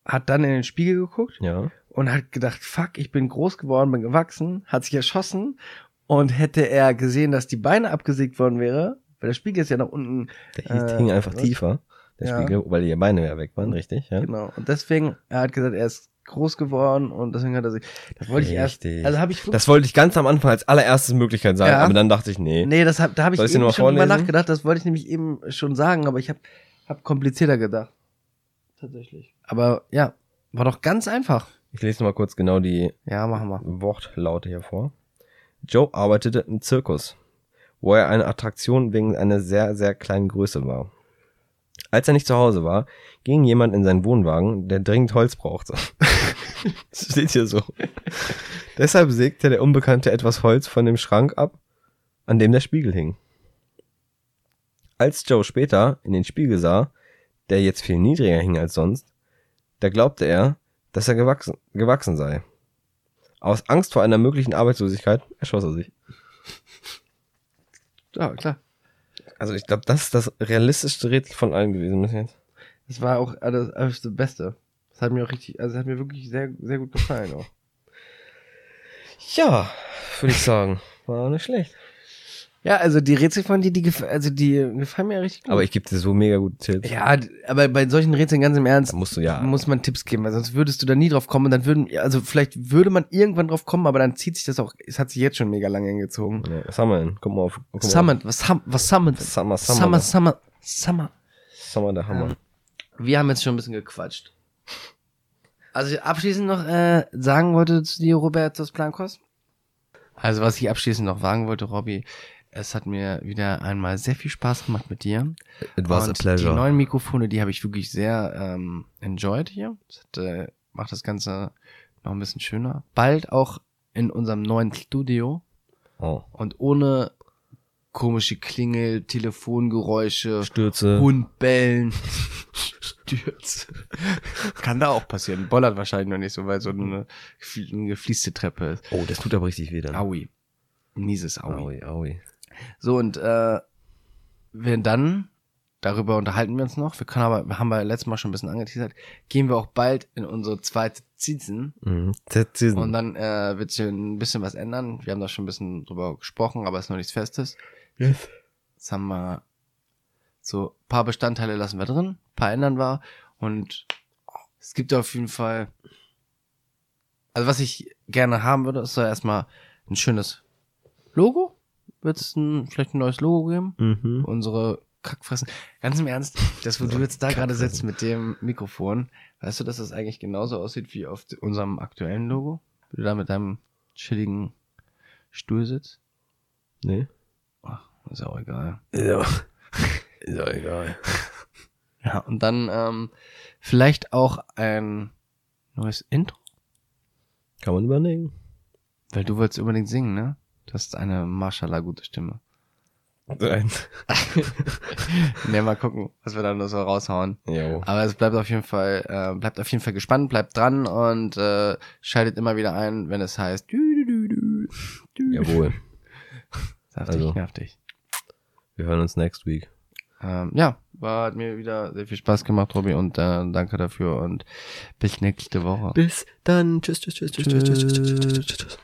Speaker 3: hat dann in den Spiegel geguckt
Speaker 2: Ja.
Speaker 3: und hat gedacht, fuck, ich bin groß geworden, bin gewachsen, hat sich erschossen und hätte er gesehen, dass die Beine abgesägt worden wäre, weil der Spiegel ist ja nach unten,
Speaker 2: Der
Speaker 3: Äh,
Speaker 2: hing einfach tiefer, der
Speaker 3: Ja.
Speaker 2: Spiegel, weil die Beine ja weg waren, richtig? Ja.
Speaker 3: genau. Und deswegen, er hat gesagt, er ist groß geworden und deswegen hat er sich, das wollte ich erst,
Speaker 2: Richtig.
Speaker 3: also habe ich wirklich,
Speaker 2: Das wollte ich ganz am Anfang als allererstes Möglichkeit sagen,
Speaker 3: Ja.
Speaker 2: aber dann dachte ich, nee.
Speaker 3: nee, das hab, da habe ich
Speaker 2: ich
Speaker 3: eben schon drüber
Speaker 2: vorlesen?
Speaker 3: nachgedacht, das wollte ich nämlich eben schon sagen, aber ich habe hab komplizierter gedacht. Tatsächlich. Aber ja, war doch ganz einfach.
Speaker 2: Ich lese noch mal kurz genau die
Speaker 3: Ja, machen wir.
Speaker 2: Wortlaute hier vor. Joe arbeitete im Zirkus, wo er eine Attraktion wegen einer sehr, sehr kleinen Größe war. Als er nicht zu Hause war, ging jemand in seinen Wohnwagen, der dringend Holz brauchte. (laughs) das steht hier so. Deshalb sägte der Unbekannte etwas Holz von dem Schrank ab, an dem der Spiegel hing. Als Joe später in den Spiegel sah, der jetzt viel niedriger hing als sonst, da glaubte er, dass er gewachsen, gewachsen sei. Aus Angst vor einer möglichen Arbeitslosigkeit erschoss er sich.
Speaker 3: Ja, klar.
Speaker 2: Also ich glaube, das ist das realistischste Rätsel von allen gewesen bis jetzt.
Speaker 3: Das war auch alles, alles das Beste. Das hat mir auch richtig, also das hat mir wirklich sehr, sehr gut gefallen auch.
Speaker 2: Ja, würde ich sagen. War nicht schlecht.
Speaker 3: Ja, also die Rätsel von dir, die gef also die gefallen mir richtig gut.
Speaker 2: Aber ich gebe dir so mega gute Tipps.
Speaker 3: ja, aber bei solchen Rätseln ganz im Ernst
Speaker 2: Da musst du ja.
Speaker 3: muss man Tipps geben, weil sonst würdest du da nie drauf kommen und dann würden, also vielleicht würde man irgendwann drauf kommen, aber dann zieht sich das auch, es hat sich jetzt schon mega lange hingezogen.
Speaker 2: Ja, was haben wir denn? Guck mal auf. Guck mal
Speaker 3: Summer, was, ham- was
Speaker 2: auf. Summer, Summer.
Speaker 3: Summer, Summer, Summer.
Speaker 2: Summer der Hammer.
Speaker 3: Ähm, Wir haben jetzt schon ein bisschen gequatscht. Also abschließend noch äh, sagen wollte zu dir, Robertus Blancos. Also was ich abschließend noch sagen wollte, Robby, es hat mir wieder einmal sehr viel Spaß gemacht mit dir.
Speaker 2: It was
Speaker 3: Und
Speaker 2: a pleasure.
Speaker 3: Die neuen Mikrofone, die habe ich wirklich sehr ähm, enjoyed hier. Das hat, äh, macht das Ganze noch ein bisschen schöner. Bald auch in unserem neuen Studio
Speaker 2: oh.
Speaker 3: und ohne komische Klingel, Telefongeräusche,
Speaker 2: Stürze.
Speaker 3: Hund bellen, (laughs) Stürze. Kann da auch passieren. Bollert wahrscheinlich noch nicht so, weil so eine, eine gefließte Treppe ist.
Speaker 2: Oh, das tut aber richtig weh dann.
Speaker 3: Aui. Mieses Aui.
Speaker 2: Aui, aui.
Speaker 3: So, und äh, wir dann, darüber unterhalten wir uns noch, wir können aber, wir haben wir letztes Mal schon ein bisschen angeteasert, gehen wir auch bald in unsere zweite Season
Speaker 2: Mhm. Season.
Speaker 3: und dann äh, wird sich ein bisschen was ändern. Wir haben da schon ein bisschen drüber gesprochen, aber es ist noch nichts Festes.
Speaker 2: Yes.
Speaker 3: Jetzt haben wir so ein paar Bestandteile lassen wir drin, ein paar ändern wir und es gibt auf jeden Fall, also was ich gerne haben würde, ist so erstmal ein schönes Logo. Wird es vielleicht ein neues Logo geben?
Speaker 2: Mhm.
Speaker 3: Unsere Kackfressen. Ganz im Ernst, das, wo du jetzt da gerade sitzt mit dem Mikrofon, weißt du, dass das eigentlich genauso aussieht wie auf unserem aktuellen Logo? Wie du da mit deinem chilligen Stuhl sitzt?
Speaker 2: Nee.
Speaker 3: Ach, ist auch egal.
Speaker 2: Ja. Ist ja (laughs) egal.
Speaker 3: Ja, und dann ähm, vielleicht auch ein neues Intro.
Speaker 2: Kann man überlegen.
Speaker 3: Weil du wolltest unbedingt singen, ne? Du hast eine Mashallah gute Stimme.
Speaker 2: Nein. (laughs)
Speaker 3: ne, mal gucken, was wir da nur so raushauen.
Speaker 2: Jo.
Speaker 3: Aber es bleibt auf jeden Fall, äh, bleibt auf jeden Fall gespannt, bleibt dran und äh, schaltet immer wieder ein, wenn es heißt. Dü, dü, dü, dü, dü.
Speaker 2: Jawohl. (laughs)
Speaker 3: Saftig,
Speaker 2: Also.
Speaker 3: nervig.
Speaker 2: Wir hören uns next week.
Speaker 3: Ähm, ja, war, hat mir wieder sehr viel Spaß gemacht, Robi, und äh, danke dafür und bis nächste Woche.
Speaker 2: Bis dann. Tschüss, tschüss, tschüss, tschüss, tschüss, tschüss, tschüss, tschüss, tschüss.